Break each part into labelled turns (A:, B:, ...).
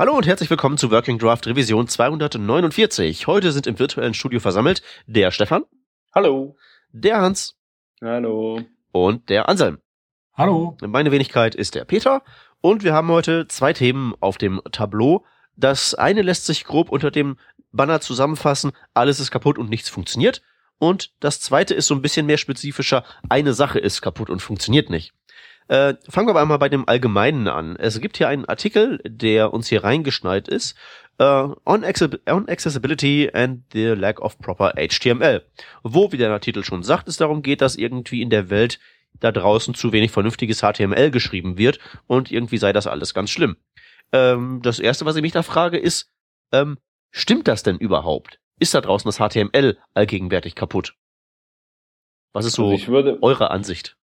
A: Hallo und herzlich willkommen zu Working Draft Revision 249. Heute sind im virtuellen Studio versammelt der Stefan.
B: Hallo.
A: Der Hans.
B: Hallo.
A: Und der Anselm.
C: Hallo.
A: Meine Wenigkeit ist der Peter und wir haben heute zwei Themen auf dem Tableau. Das eine lässt sich grob unter dem Banner zusammenfassen, alles ist kaputt und nichts funktioniert. Und das zweite ist so ein bisschen mehr spezifischer, eine Sache ist kaputt und funktioniert nicht. Äh, fangen wir aber einmal bei dem Allgemeinen an. Es gibt hier einen Artikel, der uns hier reingeschneit ist, uh, on, on, Accessibility and the Lack of Proper HTML. Wo, wie der Titel schon sagt, es darum geht, dass irgendwie in der Welt da draußen zu wenig vernünftiges HTML geschrieben wird und irgendwie sei das alles ganz schlimm. Ähm, das erste, was ich mich da frage, ist, ähm, stimmt das denn überhaupt? Ist da draußen das HTML allgegenwärtig kaputt? Was ist so also würde, eure Ansicht?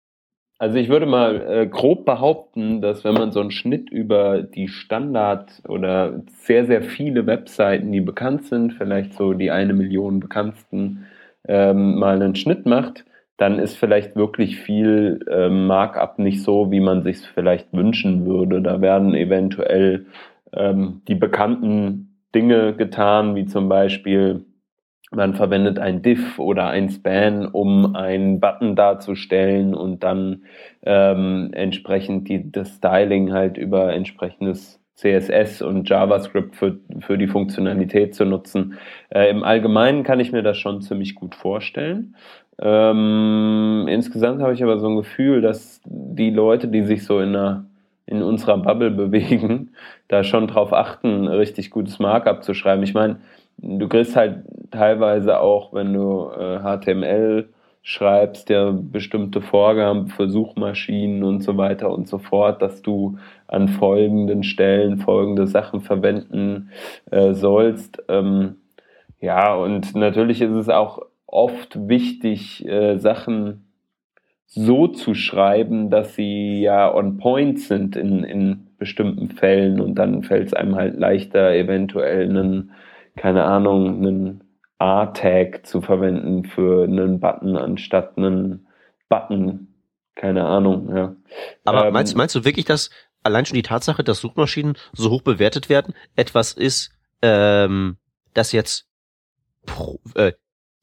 B: Also ich würde mal äh, grob behaupten, dass wenn man so einen Schnitt über die Standard oder sehr, sehr viele Webseiten, die bekannt sind, vielleicht so die eine Million bekanntesten, ähm, mal einen Schnitt macht, dann ist vielleicht wirklich viel äh, Markup nicht so, wie man sich vielleicht wünschen würde. Da werden eventuell ähm, die bekannten Dinge getan, wie zum Beispiel man verwendet ein Diff oder ein Span, um einen Button darzustellen und dann ähm, entsprechend die, das Styling halt über entsprechendes CSS und JavaScript für, für die Funktionalität zu nutzen. Äh, Im Allgemeinen kann ich mir das schon ziemlich gut vorstellen. Ähm, insgesamt habe ich aber so ein Gefühl, dass die Leute, die sich so in einer in unserer Bubble bewegen, da schon drauf achten, richtig gutes Markup zu schreiben. Ich meine, du kriegst halt teilweise auch, wenn du äh, HTML schreibst, ja bestimmte Vorgaben für Suchmaschinen und so weiter und so fort, dass du an folgenden Stellen folgende Sachen verwenden äh, sollst. Ähm, ja, und natürlich ist es auch oft wichtig, äh, Sachen so zu schreiben, dass sie ja on point sind in, in bestimmten Fällen und dann fällt es einem halt leichter, eventuell einen keine Ahnung, einen A-Tag zu verwenden für einen Button anstatt einen Button. Keine Ahnung, ja.
A: Aber ähm, meinst, meinst du wirklich, dass allein schon die Tatsache, dass Suchmaschinen so hoch bewertet werden, etwas ist, ähm, das jetzt pro, äh,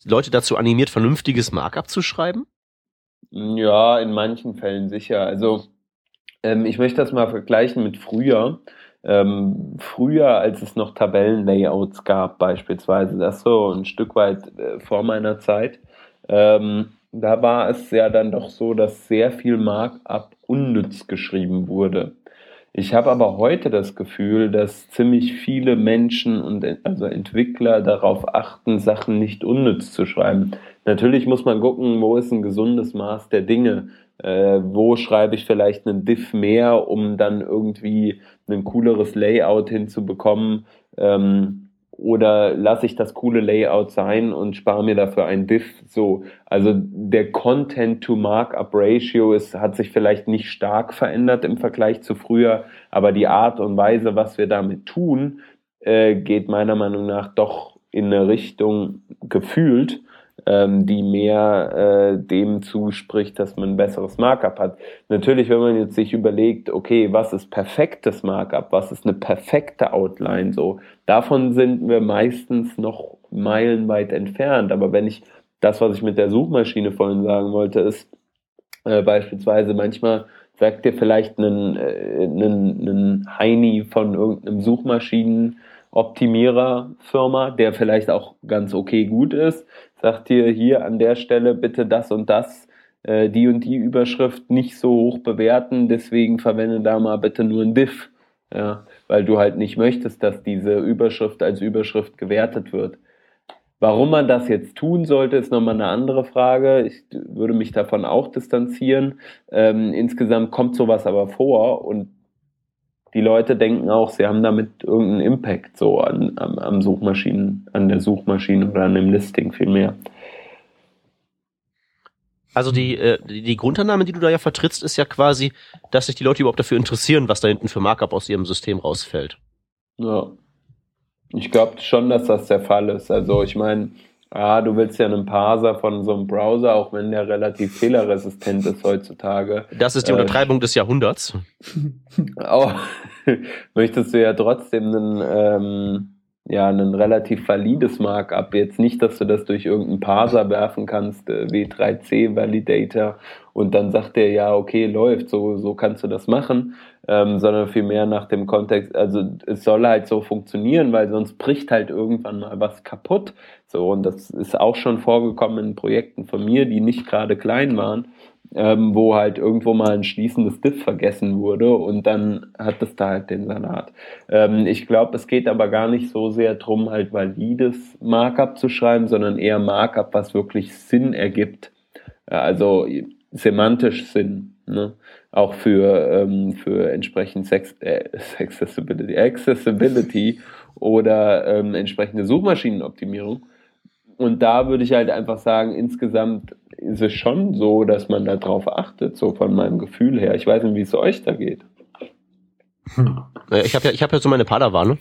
A: Leute dazu animiert, vernünftiges Markup zu schreiben?
B: Ja, in manchen Fällen sicher. Also ähm, ich möchte das mal vergleichen mit früher. Ähm, früher, als es noch Tabellenlayouts gab, beispielsweise, das so ein Stück weit äh, vor meiner Zeit, ähm, da war es ja dann doch so, dass sehr viel Markup unnütz geschrieben wurde. Ich habe aber heute das Gefühl, dass ziemlich viele Menschen und also Entwickler darauf achten, Sachen nicht unnütz zu schreiben. Natürlich muss man gucken, wo ist ein gesundes Maß der Dinge äh, wo schreibe ich vielleicht einen Diff mehr, um dann irgendwie ein cooleres Layout hinzubekommen. Ähm, oder lasse ich das coole Layout sein und spare mir dafür ein Diff. So, also der Content-to-Markup-Ratio hat sich vielleicht nicht stark verändert im Vergleich zu früher, aber die Art und Weise, was wir damit tun, äh, geht meiner Meinung nach doch in eine Richtung gefühlt, ähm, die mehr äh, dem zuspricht, dass man ein besseres Markup hat. Natürlich, wenn man jetzt sich überlegt, okay, was ist perfektes Markup, was ist eine perfekte Outline, so, davon sind wir meistens noch meilenweit entfernt. Aber wenn ich das, was ich mit der Suchmaschine vorhin sagen wollte, ist äh, beispielsweise manchmal sagt dir vielleicht einen, äh, einen, einen Heini von irgendeinem Suchmaschinen Optimierer-Firma, der vielleicht auch ganz okay gut ist, sagt dir hier an der Stelle bitte das und das, äh, die und die Überschrift nicht so hoch bewerten, deswegen verwende da mal bitte nur ein Diff, ja, weil du halt nicht möchtest, dass diese Überschrift als Überschrift gewertet wird. Warum man das jetzt tun sollte, ist nochmal eine andere Frage. Ich würde mich davon auch distanzieren. Ähm, insgesamt kommt sowas aber vor und die Leute denken auch, sie haben damit irgendeinen Impact so an, am, am Suchmaschinen, an der Suchmaschine oder an dem Listing vielmehr.
A: Also die, äh, die Grundannahme, die du da ja vertrittst, ist ja quasi, dass sich die Leute überhaupt dafür interessieren, was da hinten für Markup aus ihrem System rausfällt.
B: Ja. Ich glaube schon, dass das der Fall ist. Also ich meine, Ah, du willst ja einen Parser von so einem Browser, auch wenn der relativ fehlerresistent ist heutzutage.
A: Das ist die
B: Äh,
A: Untertreibung des Jahrhunderts.
B: Auch möchtest du ja trotzdem einen, ähm, ja, ein relativ valides Markup. Jetzt nicht, dass du das durch irgendeinen Parser werfen kannst, äh, W3C Validator, und dann sagt der ja, okay, läuft, so, so kannst du das machen, ähm, sondern vielmehr nach dem Kontext, also es soll halt so funktionieren, weil sonst bricht halt irgendwann mal was kaputt. So, und das ist auch schon vorgekommen in Projekten von mir, die nicht gerade klein waren ähm, wo halt irgendwo mal ein schließendes Diff vergessen wurde und dann hat es da halt den Salat. Ähm, ich glaube, es geht aber gar nicht so sehr drum, halt valides Markup zu schreiben, sondern eher Markup, was wirklich Sinn ergibt. Also semantisch Sinn. Ne? Auch für, ähm, für entsprechend Sex, äh, Accessibility, Accessibility oder ähm, entsprechende Suchmaschinenoptimierung. Und da würde ich halt einfach sagen, insgesamt ist es schon so, dass man darauf achtet, so von meinem Gefühl her. Ich weiß nicht, wie es euch da geht.
A: Äh, Ich habe ja, ich habe ja so meine Padawane,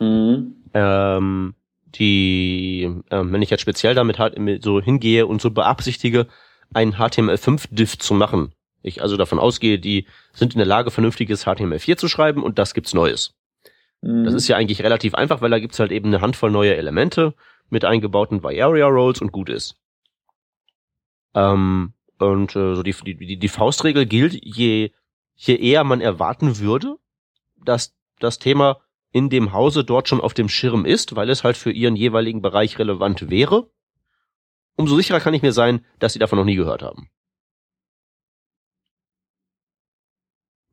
B: Mhm.
A: ähm, die, ähm, wenn ich jetzt speziell damit halt so hingehe und so beabsichtige, einen HTML5-Diff zu machen. Ich also davon ausgehe, die sind in der Lage, vernünftiges HTML4 zu schreiben und das gibt's Neues.
B: Mhm.
A: Das ist ja eigentlich relativ einfach, weil da gibt's halt eben eine Handvoll neue Elemente mit eingebauten Area Roles und gut ist. Ähm, und äh, so die, die, die Faustregel gilt, je, je eher man erwarten würde, dass das Thema in dem Hause dort schon auf dem Schirm ist, weil es halt für ihren jeweiligen Bereich relevant wäre, umso sicherer kann ich mir sein, dass sie davon noch nie gehört haben.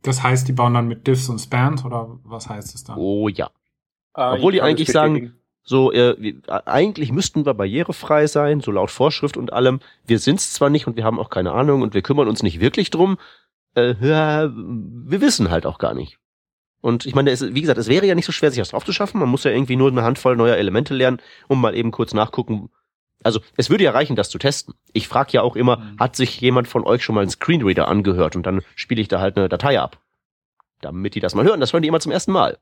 C: Das heißt, die bauen dann mit Diffs und Spans oder was heißt es dann?
A: Oh ja.
D: Äh,
A: Obwohl die eigentlich sagen. So, äh, wir, äh, eigentlich müssten wir barrierefrei sein, so laut Vorschrift und allem. Wir sind's zwar nicht und wir haben auch keine Ahnung und wir kümmern uns nicht wirklich drum. Äh, ja, wir wissen halt auch gar nicht. Und ich meine, es, wie gesagt, es wäre ja nicht so schwer, sich das drauf zu schaffen. Man muss ja irgendwie nur eine Handvoll neuer Elemente lernen, um mal eben kurz nachgucken. Also, es würde ja reichen, das zu testen. Ich frage ja auch immer,
C: Mhm.
A: hat sich jemand von euch schon mal einen Screenreader angehört? Und dann spiele ich da halt eine Datei ab. Damit die das mal hören. Das hören die immer zum ersten Mal.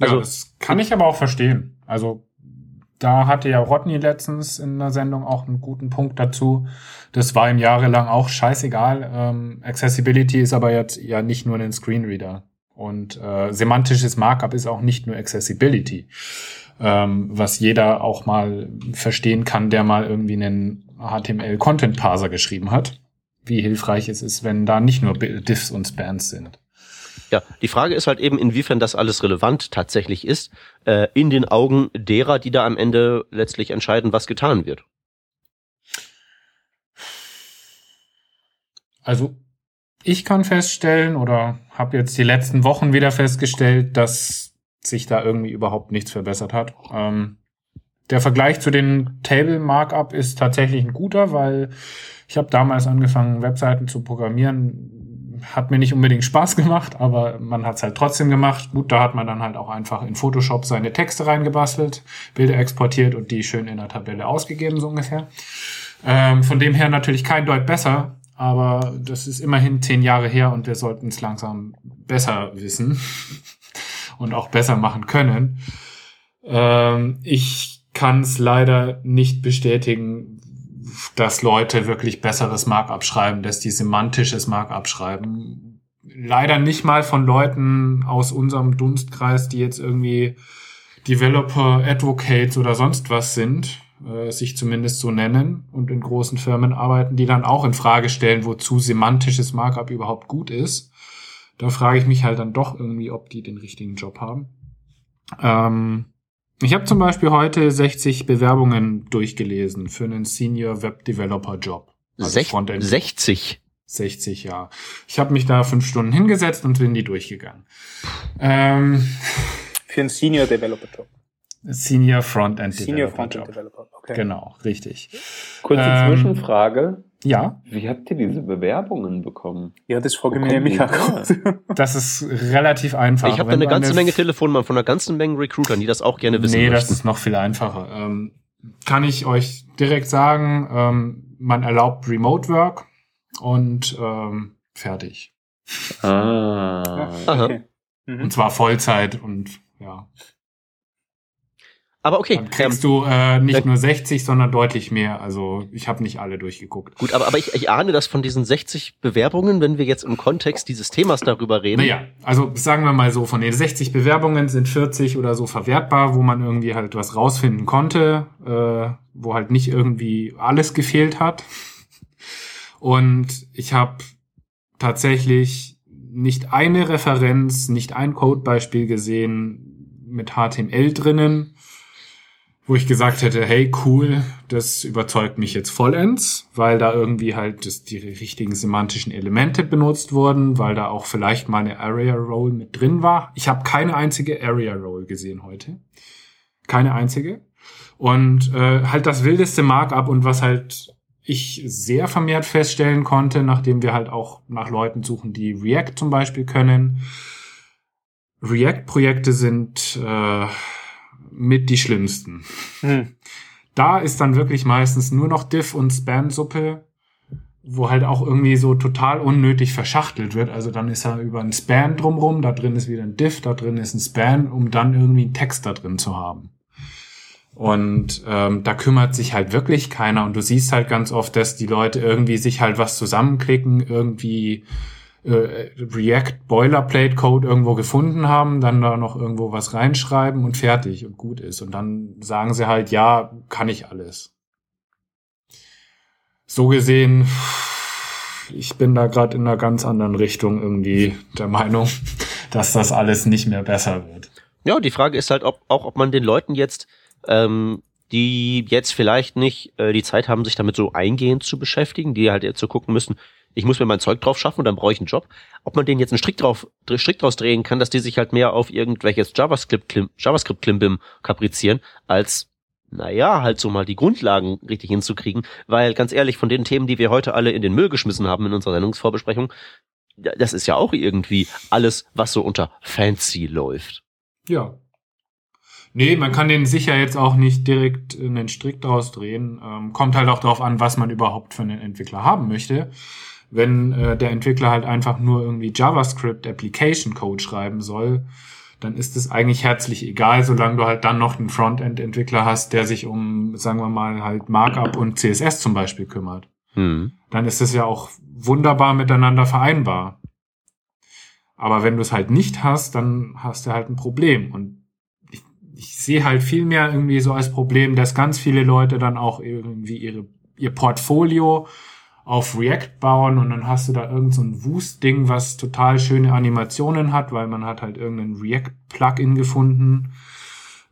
C: Also,
A: Also-
C: das kann ich aber auch verstehen. Also, da hatte ja Rodney letztens in der Sendung auch einen guten Punkt dazu. Das war ihm jahrelang auch scheißegal. Ähm, Accessibility ist aber jetzt ja nicht nur ein Screenreader. Und äh, semantisches Markup ist auch nicht nur Accessibility, ähm, was jeder auch mal verstehen kann, der mal irgendwie einen HTML-Content-Parser geschrieben hat. Wie hilfreich es ist, wenn da nicht nur Diffs und Spans sind.
A: Ja, die Frage ist halt eben, inwiefern das alles relevant tatsächlich ist, äh, in den Augen derer, die da am Ende letztlich entscheiden, was getan wird.
C: Also ich kann feststellen oder habe jetzt die letzten Wochen wieder festgestellt, dass sich da irgendwie überhaupt nichts verbessert hat. Ähm, der Vergleich zu den Table Markup ist tatsächlich ein guter, weil ich habe damals angefangen, Webseiten zu programmieren. Hat mir nicht unbedingt Spaß gemacht, aber man hat es halt trotzdem gemacht. Gut, da hat man dann halt auch einfach in Photoshop seine Texte reingebastelt, Bilder exportiert und die schön in der Tabelle ausgegeben, so ungefähr. Ähm, von dem her natürlich kein Deut besser, aber das ist immerhin zehn Jahre her und wir sollten es langsam besser wissen und auch besser machen können. Ähm, ich kann es leider nicht bestätigen, dass Leute wirklich besseres Markup schreiben, dass die semantisches Markup schreiben. Leider nicht mal von Leuten aus unserem Dunstkreis, die jetzt irgendwie Developer, Advocates oder sonst was sind, äh, sich zumindest so nennen und in großen Firmen arbeiten, die dann auch in Frage stellen, wozu semantisches Markup überhaupt gut ist. Da frage ich mich halt dann doch irgendwie, ob die den richtigen Job haben. Ähm, ich habe zum Beispiel heute 60 Bewerbungen durchgelesen für einen Senior Web Developer Job. Also
A: Sech
C: Frontend.
A: 60.
C: 60, ja. Ich habe mich da fünf Stunden hingesetzt und bin die durchgegangen. Ähm,
D: Für einen Senior Developer Job.
C: Senior Frontend
D: Senior
C: Developer
D: Frontend
C: Job.
D: Developer. Okay.
C: Genau, richtig.
B: Kurze
C: Ähm,
B: Zwischenfrage.
C: Ja,
B: Wie habt ihr diese Bewerbungen bekommen?
D: Ja, das frage ich
B: kommen
D: nämlich auch.
C: das ist relativ einfach.
A: ich habe da eine ganze
C: eine-
A: Menge Telefonnummern von einer ganzen Menge Recruitern, die das auch gerne wissen
C: Nee, das
A: möchten.
C: ist noch viel einfacher. Ähm, kann ich euch direkt sagen, ähm, man erlaubt Remote Work und ähm, fertig.
B: Ah.
D: Okay. Mhm.
C: Und zwar Vollzeit und ja.
A: Aber okay.
C: Dann kriegst
A: ähm,
C: du äh, nicht nur 60, sondern deutlich mehr. Also ich habe nicht alle durchgeguckt.
A: Gut, aber, aber ich, ich ahne, dass von diesen 60 Bewerbungen, wenn wir jetzt im Kontext dieses Themas darüber reden,
C: Naja, also sagen wir mal so, von den 60 Bewerbungen sind 40 oder so verwertbar, wo man irgendwie halt was rausfinden konnte, äh, wo halt nicht irgendwie alles gefehlt hat. Und ich habe tatsächlich nicht eine Referenz, nicht ein Codebeispiel gesehen mit HTML drinnen, wo ich gesagt hätte, hey, cool, das überzeugt mich jetzt vollends, weil da irgendwie halt das, die richtigen semantischen Elemente benutzt wurden, weil da auch vielleicht mal eine Area Role mit drin war. Ich habe keine einzige Area Role gesehen heute. Keine einzige. Und äh, halt das wildeste Markup und was halt ich sehr vermehrt feststellen konnte, nachdem wir halt auch nach Leuten suchen, die React zum Beispiel können. React-Projekte sind äh, mit die schlimmsten.
D: Hm.
C: Da ist dann wirklich meistens nur noch Diff und Span-Suppe, wo halt auch irgendwie so total unnötig verschachtelt wird. Also dann ist er über ein Span drumrum, da drin ist wieder ein Diff, da drin ist ein Span, um dann irgendwie einen Text da drin zu haben. Und ähm, da kümmert sich halt wirklich keiner. Und du siehst halt ganz oft, dass die Leute irgendwie sich halt was zusammenklicken, irgendwie äh, React Boilerplate Code irgendwo gefunden haben, dann da noch irgendwo was reinschreiben und fertig und gut ist. Und dann sagen sie halt, ja, kann ich alles. So gesehen, ich bin da gerade in einer ganz anderen Richtung irgendwie der Meinung, dass das alles nicht mehr besser wird.
A: Ja, die Frage ist halt ob, auch, ob man den Leuten jetzt, ähm, die jetzt vielleicht nicht äh, die Zeit haben, sich damit so eingehend zu beschäftigen, die halt jetzt so gucken müssen, ich muss mir mein Zeug drauf schaffen und dann brauche ich einen Job, ob man denen jetzt einen Strick drauf, dr- Strick draus drehen kann, dass die sich halt mehr auf irgendwelches JavaScript, Klim, JavaScript kaprizieren, als naja, halt so mal die Grundlagen richtig hinzukriegen, weil ganz ehrlich, von den Themen, die wir heute alle in den Müll geschmissen haben in unserer Sendungsvorbesprechung, das ist ja auch irgendwie alles, was so unter fancy läuft.
C: Ja. Nee, man kann den sicher jetzt auch nicht direkt einen Strick draus drehen. Ähm, kommt halt auch darauf an, was man überhaupt für einen Entwickler haben möchte. Wenn äh, der Entwickler halt einfach nur irgendwie JavaScript Application Code schreiben soll, dann ist es eigentlich herzlich egal, solange du halt dann noch einen Frontend-Entwickler hast, der sich um, sagen wir mal, halt Markup und CSS zum Beispiel kümmert
A: Hm.
C: dann ist es ja auch wunderbar miteinander vereinbar. Aber wenn du es halt nicht hast, dann hast du halt ein Problem. Und ich, ich sehe halt viel mehr irgendwie so als Problem, dass ganz viele Leute dann auch irgendwie ihre, ihr Portfolio auf React bauen und dann hast du da irgend so ein Wust-Ding, was total schöne Animationen hat, weil man hat halt irgendein React-Plugin gefunden,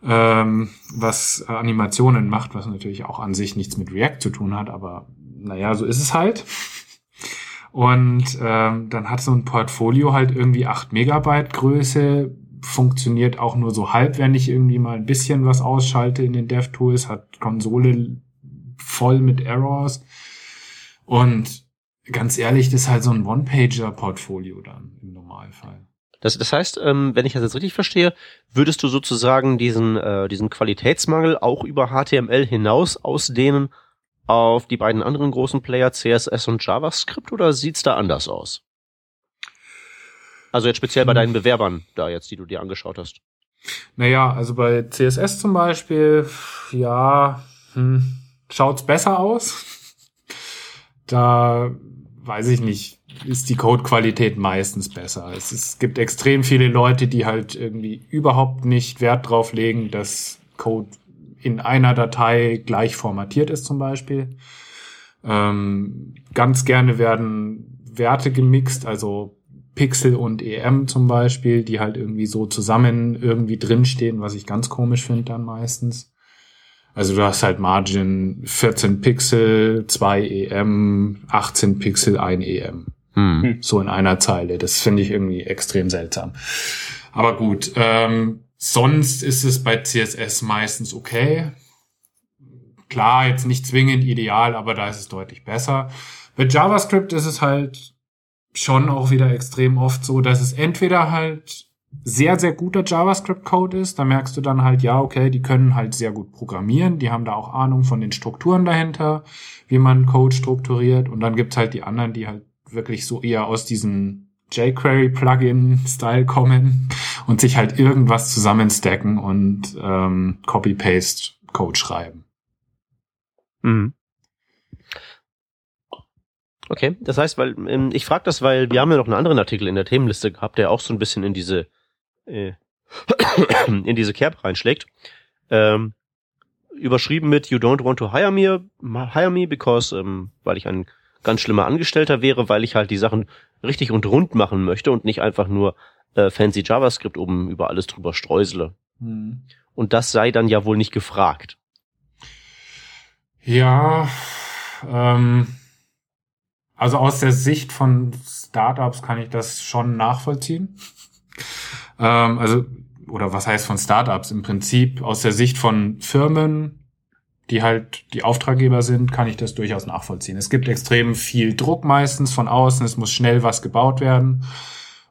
C: ähm, was äh, Animationen macht, was natürlich auch an sich nichts mit React zu tun hat, aber naja, so ist es halt. Und ähm, dann hat so ein Portfolio halt irgendwie 8 Megabyte Größe, funktioniert auch nur so halb, wenn ich irgendwie mal ein bisschen was ausschalte in den DevTools, hat Konsole voll mit Errors. Und ganz ehrlich, das ist halt so ein One-Pager-Portfolio dann im Normalfall.
A: Das, das heißt, ähm, wenn ich das jetzt richtig verstehe, würdest du sozusagen diesen, äh, diesen Qualitätsmangel auch über HTML hinaus ausdehnen auf die beiden anderen großen Player CSS und JavaScript oder sieht's da anders aus? Also jetzt speziell bei
C: Hm.
A: deinen Bewerbern da jetzt, die du dir angeschaut hast.
C: Naja, also bei CSS zum Beispiel, ja, hm, schaut's besser aus. Da weiß ich nicht, ist die Codequalität meistens besser. Es, es gibt extrem viele Leute, die halt irgendwie überhaupt nicht Wert drauf legen, dass Code in einer Datei gleich formatiert ist zum Beispiel. Ähm, ganz gerne werden Werte gemixt, also Pixel und EM zum Beispiel, die halt irgendwie so zusammen irgendwie drinstehen, was ich ganz komisch finde dann meistens. Also du hast halt Margin 14 Pixel, 2 EM, 18 Pixel, 1 EM.
A: Hm.
C: So in einer Zeile. Das finde ich irgendwie extrem seltsam. Aber gut, ähm, sonst ist es bei CSS meistens okay. Klar, jetzt nicht zwingend ideal, aber da ist es deutlich besser. Bei JavaScript ist es halt schon auch wieder extrem oft so, dass es entweder halt sehr, sehr guter JavaScript-Code ist. Da merkst du dann halt, ja, okay, die können halt sehr gut programmieren. Die haben da auch Ahnung von den Strukturen dahinter, wie man Code strukturiert. Und dann gibt's halt die anderen, die halt wirklich so eher aus diesem jQuery-Plugin-Style kommen und sich halt irgendwas zusammenstacken und ähm, Copy-Paste-Code schreiben.
A: Mhm. Okay, das heißt, weil ähm, ich frage das, weil wir haben ja noch einen anderen Artikel in der Themenliste gehabt, der auch so ein bisschen in diese äh, in diese Kerb reinschlägt. Ähm, überschrieben mit You don't want to hire me, hire me because, ähm, weil ich ein ganz schlimmer Angestellter wäre, weil ich halt die Sachen richtig und rund machen möchte und nicht einfach nur äh, fancy JavaScript oben über alles drüber streusele.
C: Hm.
A: Und das sei dann ja wohl nicht gefragt.
C: Ja, ähm, also aus der Sicht von Startups kann ich das schon nachvollziehen. Ähm, also, oder was heißt von Startups? Im Prinzip aus der Sicht von Firmen, die halt die Auftraggeber sind, kann ich das durchaus nachvollziehen. Es gibt extrem viel Druck meistens von außen, es muss schnell was gebaut werden.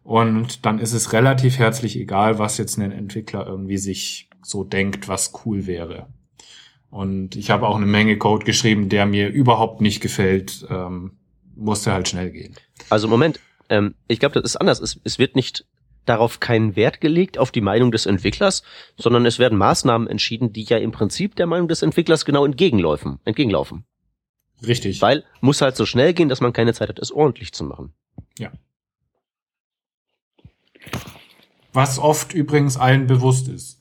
C: Und dann ist es relativ herzlich egal, was jetzt ein Entwickler irgendwie sich so denkt, was cool wäre. Und ich habe auch eine Menge Code geschrieben, der mir überhaupt nicht gefällt. Ähm, musste halt schnell gehen.
A: Also Moment, ähm, ich glaube, das ist anders. Es, es wird nicht darauf keinen Wert gelegt, auf die Meinung des Entwicklers, sondern es werden Maßnahmen entschieden, die ja im Prinzip der Meinung des Entwicklers genau entgegenlaufen. entgegenlaufen.
C: Richtig.
A: Weil muss halt so schnell gehen, dass man keine Zeit hat, es ordentlich zu machen.
C: Ja. Was oft übrigens allen bewusst ist.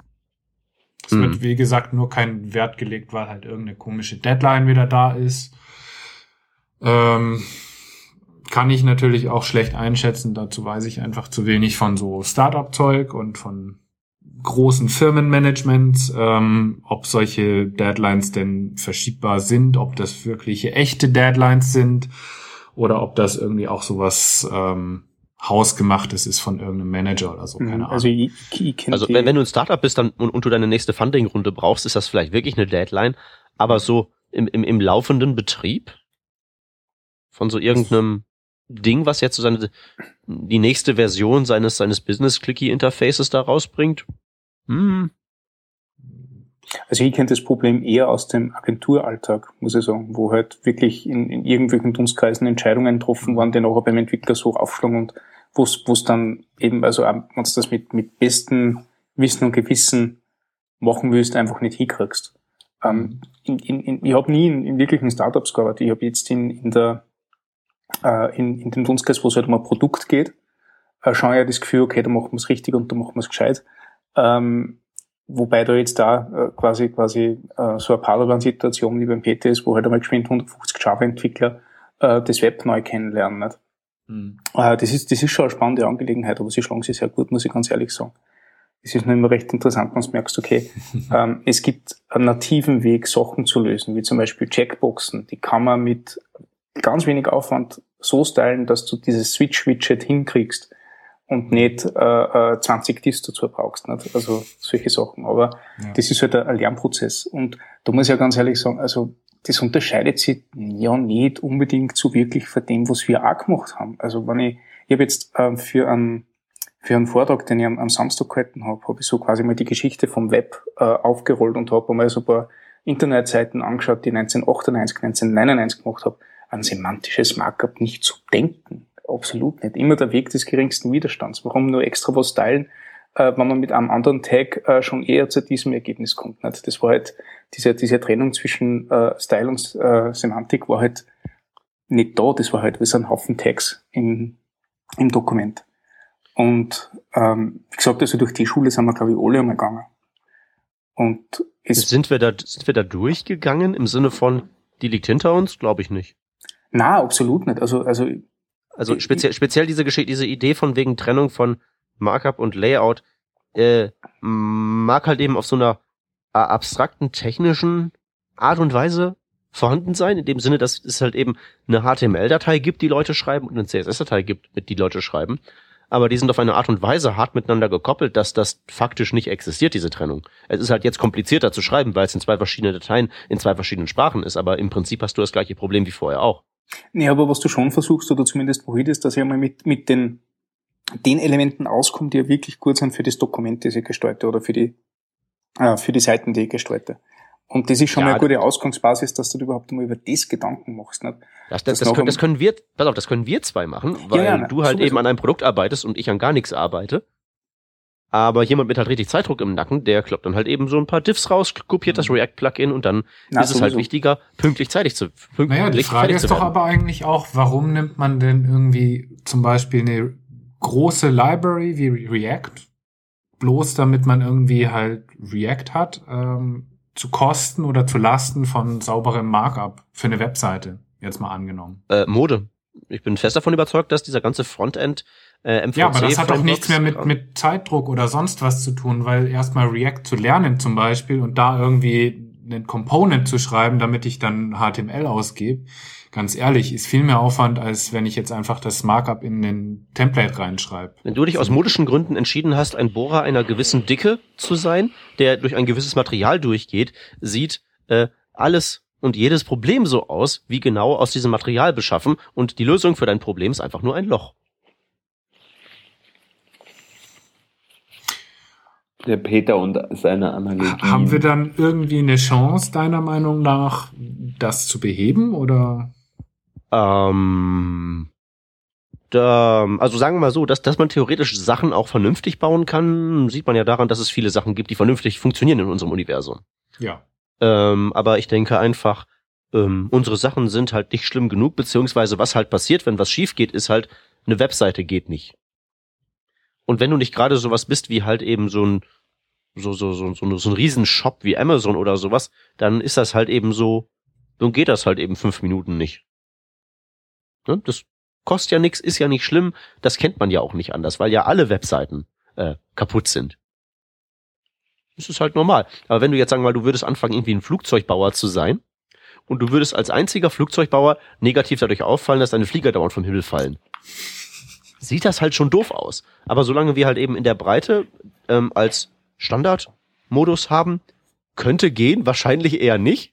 C: Es
A: Hm.
C: wird, wie gesagt, nur kein Wert gelegt, weil halt irgendeine komische Deadline wieder da ist. Ähm, kann ich natürlich auch schlecht einschätzen. Dazu weiß ich einfach zu wenig von so Startup-Zeug und von großen Firmenmanagements, ähm, ob solche Deadlines denn verschiebbar sind, ob das wirkliche echte Deadlines sind oder ob das irgendwie auch sowas ähm, hausgemachtes ist von irgendeinem Manager oder so. Keine Ahnung.
D: Also ich, ich kenne
A: Also
D: die,
A: wenn, wenn du ein Startup bist dann, und, und du deine nächste Funding-Runde brauchst, ist das vielleicht wirklich eine Deadline. Aber so im, im, im laufenden Betrieb von so irgendeinem Ding, was jetzt so seine, die nächste Version seines, seines Business-Clicky-Interfaces da rausbringt, hm,
D: Also ich kenne das Problem eher aus dem Agenturalltag, muss ich sagen, wo halt wirklich in, in irgendwelchen Dunstkreisen Entscheidungen getroffen waren, die nachher beim Entwickler so aufschlagen und wo es dann eben, also wenn du das mit, mit bestem Wissen und Gewissen machen willst, einfach nicht hinkriegst. Ähm, in, in, in, ich habe nie in, in wirklichen Startups gearbeitet. Ich habe jetzt in, in der äh, in, in dem Dunstkreis, wo es halt um ein Produkt geht, äh, schon ja das Gefühl, okay, da machen wir es richtig und da machen wir es gescheit. Ähm, Wobei da jetzt da äh, quasi quasi äh, so eine Parallel-Situation wie beim PT ist, wo halt einmal geschwind 150 Java-Entwickler äh, das Web neu kennenlernen. Nicht?
C: Hm.
D: Äh, das, ist, das ist schon eine spannende Angelegenheit, aber sie schlagen sich sehr gut, muss ich ganz ehrlich sagen. Es ist nur immer recht interessant, wenn du merkst, okay, ähm, es gibt einen nativen Weg, Sachen zu lösen, wie zum Beispiel Checkboxen. Die kann man mit ganz wenig Aufwand so stylen, dass du dieses Switch-Widget hinkriegst und nicht äh, äh, 20 Dis dazu brauchst. Nicht? Also solche Sachen. Aber
C: Ja.
D: das ist halt ein Lernprozess. Und da muss ich ja ganz ehrlich sagen, also das unterscheidet sich ja nicht unbedingt so wirklich von dem, was wir auch gemacht haben. Also wenn ich, ich habe jetzt ähm, für einen für einen Vortrag, den ich am, am Samstag gehalten habe, habe ich so quasi mal die Geschichte vom Web äh, aufgerollt und habe mal so ein paar Internetseiten angeschaut, die 1998, 1999 gemacht habe. An semantisches Markup nicht zu denken. Absolut nicht. Immer der Weg des geringsten Widerstands. Warum nur extra was teilen, äh, wenn man mit einem anderen Tag äh, schon eher zu diesem Ergebnis kommt. Nicht? Das war halt, diese, diese Trennung zwischen äh, Style und äh, Semantik war halt nicht da. Das war halt wie so ein Haufen Tags im, im Dokument. Und ähm, wie gesagt, also durch die Schule sind wir, glaube ich, alle einmal gegangen. Und es,
A: sind wir da, sind wir da durchgegangen im Sinne von, die liegt hinter uns? Glaube ich nicht.
D: Na, absolut nicht. Also, also
A: Also speziell, speziell diese Geschichte, diese Idee von wegen Trennung von Markup und Layout, äh, mag halt eben auf so einer äh, abstrakten technischen Art und Weise vorhanden sein, in dem Sinne, dass es halt eben eine HTML-Datei gibt, die Leute schreiben und eine CSS-Datei gibt, mit die Leute schreiben. Aber die sind auf eine Art und Weise hart miteinander gekoppelt, dass das faktisch nicht existiert, diese Trennung. Es ist halt jetzt komplizierter zu schreiben, weil es in zwei verschiedenen Dateien in zwei verschiedenen Sprachen ist, aber im Prinzip hast du das gleiche Problem wie vorher auch.
D: Nee, aber was du schon versuchst, oder zumindest probierst, dass ich einmal mit, mit den, den Elementen auskomme, die ja wirklich gut sind für das Dokument, das ich gestalte, oder für die, äh, für die Seiten, die ich gestalte. Und das ist schon
A: Ja,
D: mal eine gute Ausgangsbasis, dass du dir überhaupt einmal über das Gedanken machst. Nicht?
A: Das,
D: Das
A: das, können, das können wir, pass auf, das können wir zwei machen, weil
D: ja, ne,
A: du halt
D: sowieso.
A: eben an einem Produkt arbeitest und ich an gar nichts arbeite. Aber jemand mit halt richtig Zeitdruck im Nacken, der kloppt dann halt eben so ein paar Diffs raus, kopiert das React-Plugin und dann
D: Na,
A: ist es halt wichtiger, pünktlich zeitig zu pünktlich
C: Naja, die Frage ist
A: zu
C: doch aber eigentlich auch, warum nimmt man denn irgendwie zum Beispiel eine große Library wie React, bloß damit man irgendwie halt React hat, ähm, zu Kosten oder zu Lasten von sauberem Markup für eine Webseite, jetzt mal angenommen.
A: äh, Mode. Ich bin fest davon überzeugt, dass dieser ganze Frontend äh, MVC
C: Ja, aber das hat doch nichts mehr mit, mit Zeitdruck oder sonst was zu tun, weil erstmal React zu lernen zum Beispiel und da irgendwie einen Component zu schreiben, damit ich dann HTML ausgebe, ganz ehrlich, ist viel mehr Aufwand, als wenn ich jetzt einfach das Markup in den Template reinschreibe.
A: Wenn du dich aus modischen Gründen entschieden hast, ein Bohrer einer gewissen Dicke zu sein, der durch ein gewisses Material durchgeht, sieht äh, alles und jedes Problem so aus, wie genau aus diesem Material beschaffen und die Lösung für dein Problem ist einfach nur ein Loch.
B: Der Peter und seine Analogie.
C: Haben wir dann irgendwie eine Chance, deiner Meinung nach, das zu beheben oder?
A: Ähm, da, also sagen wir mal so, dass, dass man theoretisch Sachen auch vernünftig bauen kann, sieht man ja daran, dass es viele Sachen gibt, die vernünftig funktionieren in unserem Universum.
C: Ja.
A: Ähm, aber ich denke einfach, ähm, unsere Sachen sind halt nicht schlimm genug, beziehungsweise was halt passiert, wenn was schief geht, ist halt, eine Webseite geht nicht. Und wenn du nicht gerade sowas bist wie halt eben so ein, so, so, so, so, so ein Riesenshop wie Amazon oder sowas, dann ist das halt eben so, dann geht das halt eben fünf Minuten nicht. Ne? Das kostet ja nichts, ist ja nicht schlimm, das kennt man ja auch nicht anders, weil ja alle Webseiten äh, kaputt sind. Das ist halt normal. Aber wenn du jetzt sagen mal, du würdest anfangen, irgendwie ein Flugzeugbauer zu sein und du würdest als einziger Flugzeugbauer negativ dadurch auffallen, dass deine Flieger dauernd vom Himmel fallen, sieht das halt schon doof aus. Aber solange wir halt eben in der Breite ähm, als Standardmodus haben, könnte gehen, wahrscheinlich eher nicht.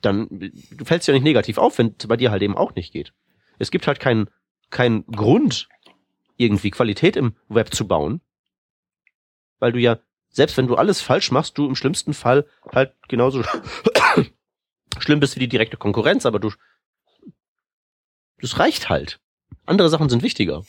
A: Dann du fällst ja nicht negativ auf, wenn es bei dir halt eben auch nicht geht. Es gibt halt keinen keinen Grund, irgendwie Qualität im Web zu bauen, weil du ja selbst wenn du alles falsch machst, du im schlimmsten Fall halt genauso schlimm bist wie die direkte Konkurrenz, aber du das reicht halt. Andere Sachen sind wichtiger.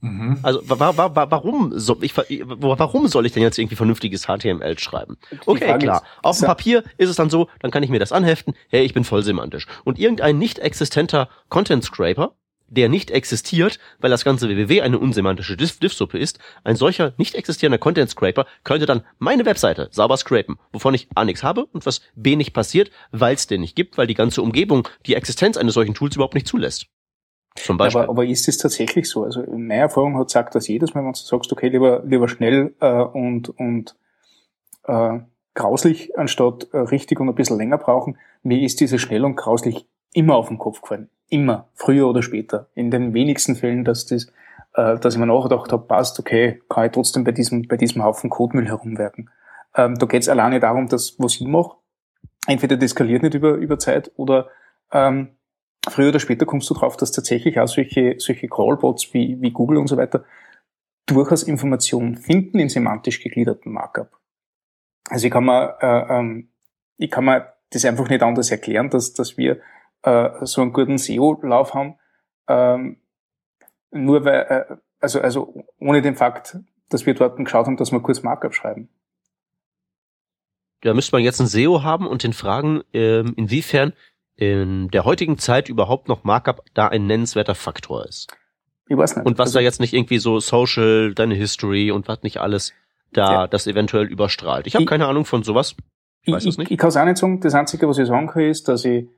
C: Mhm.
A: Also wa wa wa warum soll ich warum soll ich denn jetzt irgendwie vernünftiges HTML schreiben? Okay, klar.
D: ist-
A: Auf dem Papier ist es dann so, dann kann ich mir das anheften. Hey, ich bin voll semantisch. Und irgendein nicht existenter Content Scraper, der nicht existiert, weil das ganze www eine unsemantische Diff- Diff-Suppe ist, ein solcher nicht existierender Content Scraper könnte dann meine Webseite sauber scrapen, wovon ich A nichts habe und was B nicht passiert, weil es den nicht gibt, weil die ganze Umgebung die Existenz eines solchen Tools überhaupt nicht zulässt. Zum Beispiel.
D: Aber, aber ist es tatsächlich so? Also in meiner Erfahrung hat sagt das jedes Mal, wenn du sagst, okay, lieber, lieber schnell äh, und, und äh, grauslich, anstatt äh, richtig und ein bisschen länger brauchen, mir ist diese schnell und grauslich immer auf den Kopf gefallen. Immer, früher oder später. In den wenigsten Fällen, dass das, äh, dass ich mir nachgedacht habe, passt, okay, kann ich trotzdem bei diesem, bei diesem Haufen Kotmüll herumwerken. Ähm, da geht es alleine darum, dass was ich mache, entweder das skaliert nicht über, über Zeit oder ähm, früher oder später kommst du drauf, dass tatsächlich auch solche, solche Crawlbots wie, wie Google und so weiter durchaus Informationen finden in semantisch gegliederten Markup. Also ich kann mir, äh, ähm, ich kann mir das einfach nicht anders erklären, dass, dass wir äh, so einen guten SEO-Lauf haben, ähm, nur weil, äh, also, also ohne den Fakt, dass wir dort geschaut haben, dass wir kurz Markup schreiben.
A: da müsste man jetzt einen SEO haben und den fragen, ähm, inwiefern in der heutigen Zeit überhaupt noch Markup da ein nennenswerter Faktor ist.
D: Ich weiß nicht.
A: Und was
D: also,
A: da jetzt nicht irgendwie so Social, deine History und was nicht alles da
D: Ja.
A: das eventuell überstrahlt. Ich habe keine Ahnung von sowas. Ich weiß es nicht.
D: Ich, ich kann es auch nicht sagen. Das Einzige, was ich sagen kann, ist, dass ich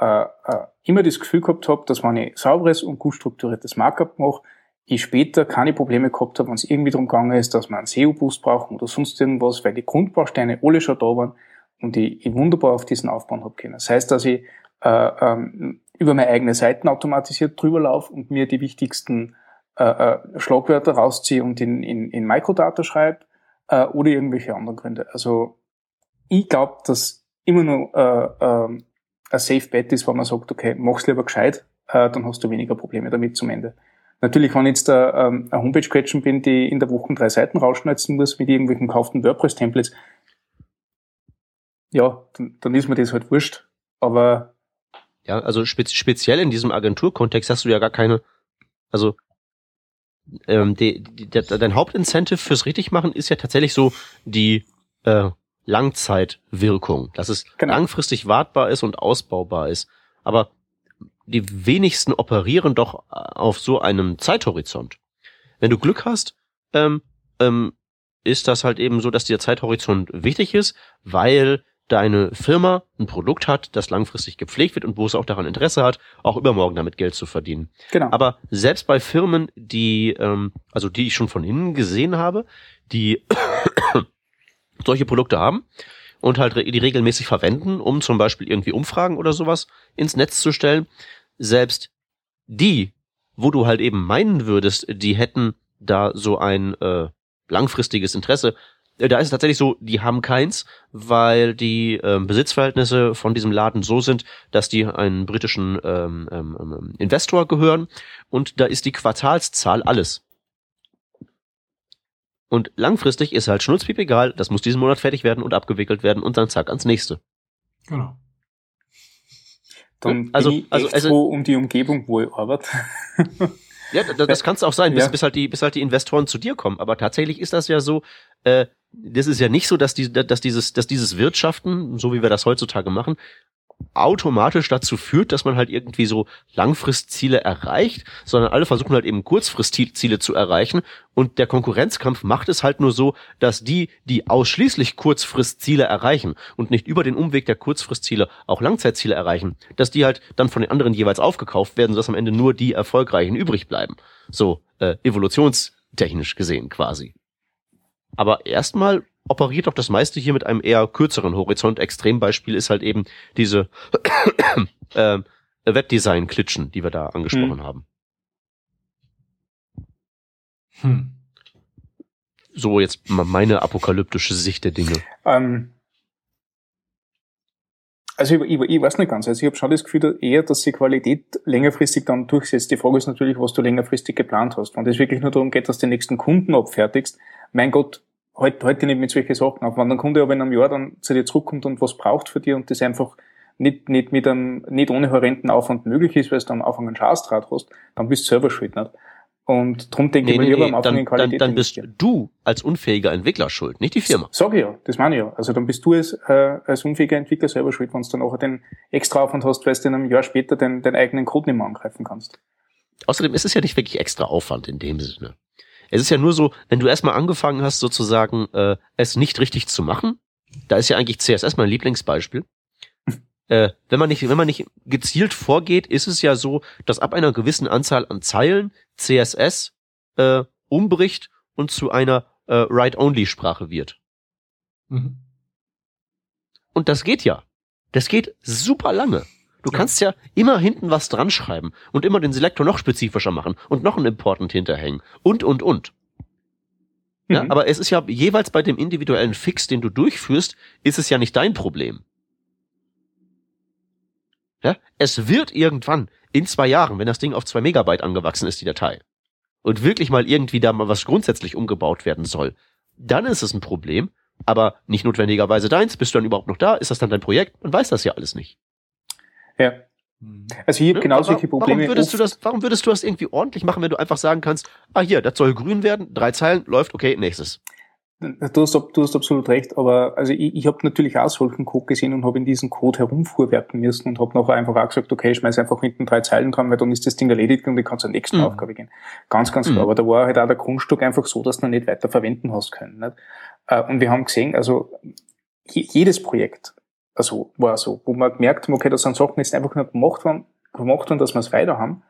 D: äh, äh, immer das Gefühl gehabt habe, dass wenn ich sauberes und gut strukturiertes Markup mache, ich später keine Probleme gehabt habe, wenn es irgendwie darum gegangen ist, dass man einen SEO-Boost brauchen oder sonst irgendwas, weil die Grundbausteine alle schon da waren und ich, ich wunderbar auf diesen aufbauen habe können. Das heißt, dass ich äh, ähm, über meine eigene Seiten automatisiert drüber laufe und mir die wichtigsten äh, äh, Schlagwörter rausziehe und in, in, in Microdata schreibe äh, oder irgendwelche anderen Gründe. Also ich glaube, dass immer nur äh, ähm, ein Safe Bet ist, wenn man sagt, okay, mach's lieber gescheit, äh, dann hast du weniger Probleme damit zum Ende. Natürlich, wenn ich jetzt äh, ähm, eine Homepage-Quetschen bin, die in der Woche drei Seiten rausschneiden muss mit irgendwelchen gekauften WordPress-Templates, ja, dann, dann ist mir das halt wurscht. Aber
A: Ja, also spez speziell in diesem Agenturkontext hast du ja gar keine, also ähm, die, die, die, dein Hauptincentive fürs Richtigmachen ist ja tatsächlich so die äh, Langzeitwirkung, dass es genau. langfristig wartbar ist und ausbaubar ist. Aber die wenigsten operieren doch auf so einem Zeithorizont. Wenn du Glück hast, ähm, ähm, ist das halt eben so, dass der Zeithorizont wichtig ist, weil deine Firma ein Produkt hat, das langfristig gepflegt wird und wo es auch daran Interesse hat, auch übermorgen damit Geld zu verdienen. Genau. Aber selbst bei Firmen, die, ähm, also die ich schon von innen gesehen habe, die solche Produkte haben und halt die regelmäßig verwenden, um zum Beispiel irgendwie Umfragen oder sowas ins Netz zu stellen, selbst die, wo du halt eben meinen würdest, die hätten da so ein äh, langfristiges Interesse, äh, da ist es tatsächlich so, die haben keins, weil die ähm, Besitzverhältnisse von diesem Laden so sind, dass die einen britischen ähm, ähm, ähm, Investor gehören und da ist die Quartalszahl alles. Und langfristig ist halt Schnurzpiep egal, das muss diesen Monat fertig werden und abgewickelt werden und dann zack ans nächste.
D: Genau. Dann also, bin ich also, also, froh um die Umgebung, wo ich arbeite.
A: ja, das, das kann es auch sein, bis, ja. bis, halt die, bis halt die Investoren zu dir kommen. Aber tatsächlich ist das ja so, äh, das ist ja nicht so, dass, die, dass, dieses, dass dieses Wirtschaften, so wie wir das heutzutage machen, automatisch dazu führt, dass man halt irgendwie so Langfristziele erreicht, sondern alle versuchen halt eben Kurzfristziele zu erreichen und der Konkurrenzkampf macht es halt nur so, dass die, die ausschließlich Kurzfristziele erreichen und nicht über den Umweg der Kurzfristziele auch Langzeitziele erreichen, dass die halt dann von den anderen jeweils aufgekauft werden, sodass am Ende nur die Erfolgreichen übrig bleiben. So äh, evolutionstechnisch gesehen quasi. Aber erstmal operiert doch das meiste hier mit einem eher kürzeren Horizont. Extrembeispiel ist halt eben diese äh, Webdesign-Klitschen, die wir da angesprochen hm. haben. Hm. So jetzt meine apokalyptische Sicht der Dinge. Ähm,
D: also ich, ich, ich weiß nicht ganz. Also ich habe schon das Gefühl eher, dass die Qualität längerfristig dann durchsetzt. Die Frage ist natürlich, was du längerfristig geplant hast. Wenn es wirklich nur darum geht, dass du den nächsten Kunden abfertigst, mein Gott, halt, halt dich nicht mit solchen Sachen auf. Wenn der Kunde aber in einem Jahr dann zu dir zurückkommt und was braucht für dir und das einfach nicht, nicht mit einem, nicht ohne horrenden Aufwand möglich ist, weil du am Anfang einen Schaßdraht hast, dann bist du selber schuld, nicht? Und darum denke nee, ich mir nee, lieber am Anfang
A: dann, in Qualität. Dann, dann bist du als unfähiger Entwickler schuld, nicht die Firma.
D: Sag ich ja, das meine ich ja. Also dann bist du als, äh, als unfähiger Entwickler selber schuld, wenn du dann auch den extra Aufwand hast, weil du in einem Jahr später den, den eigenen Code nicht mehr angreifen kannst.
A: Außerdem ist es ja nicht wirklich extra Aufwand in dem Sinne. Es ist ja nur so, wenn du erstmal angefangen hast, sozusagen äh, es nicht richtig zu machen, da ist ja eigentlich CSS mein Lieblingsbeispiel. äh, wenn man nicht, wenn man nicht gezielt vorgeht, ist es ja so, dass ab einer gewissen Anzahl an Zeilen CSS äh, umbricht und zu einer äh, Write-Only-Sprache wird. Mhm. Und das geht ja. Das geht super lange. Du kannst ja immer hinten was dran schreiben und immer den Selektor noch spezifischer machen und noch ein Important hinterhängen und, und, und. Ja, mhm. aber es ist ja jeweils bei dem individuellen Fix, den du durchführst, ist es ja nicht dein Problem. Ja, es wird irgendwann in zwei Jahren, wenn das Ding auf zwei Megabyte angewachsen ist, die Datei, und wirklich mal irgendwie da mal was grundsätzlich umgebaut werden soll, dann ist es ein Problem, aber nicht notwendigerweise deins. Bist du dann überhaupt noch da? Ist das dann dein Projekt? Man weiß das ja alles nicht.
D: Ja. Mhm. Also hier ne? genau solche Probleme.
A: Warum würdest, du das, warum würdest du das irgendwie ordentlich machen, wenn du einfach sagen kannst, ah hier, das soll grün werden, drei Zeilen, läuft, okay, nächstes.
D: Du hast, du hast absolut recht, aber also ich, ich habe natürlich auch solchen Code gesehen und habe in diesem Code herumfuhrwerken müssen und habe nachher einfach auch gesagt, okay, ich schmeiß einfach hinten drei Zeilen dran, weil dann ist das Ding erledigt und ich kann zur nächsten mhm. Aufgabe gehen. Ganz, ganz klar. Mhm. Aber da war halt auch der Grundstück einfach so, dass du ihn nicht weiter verwenden hast können. Nicht? Äh, und wir haben gesehen, also jedes Projekt, also war so, wo man gemerkt haben, okay, das sind Sachen jetzt einfach nicht gemacht worden, gemacht worden, dass wir es weiter haben.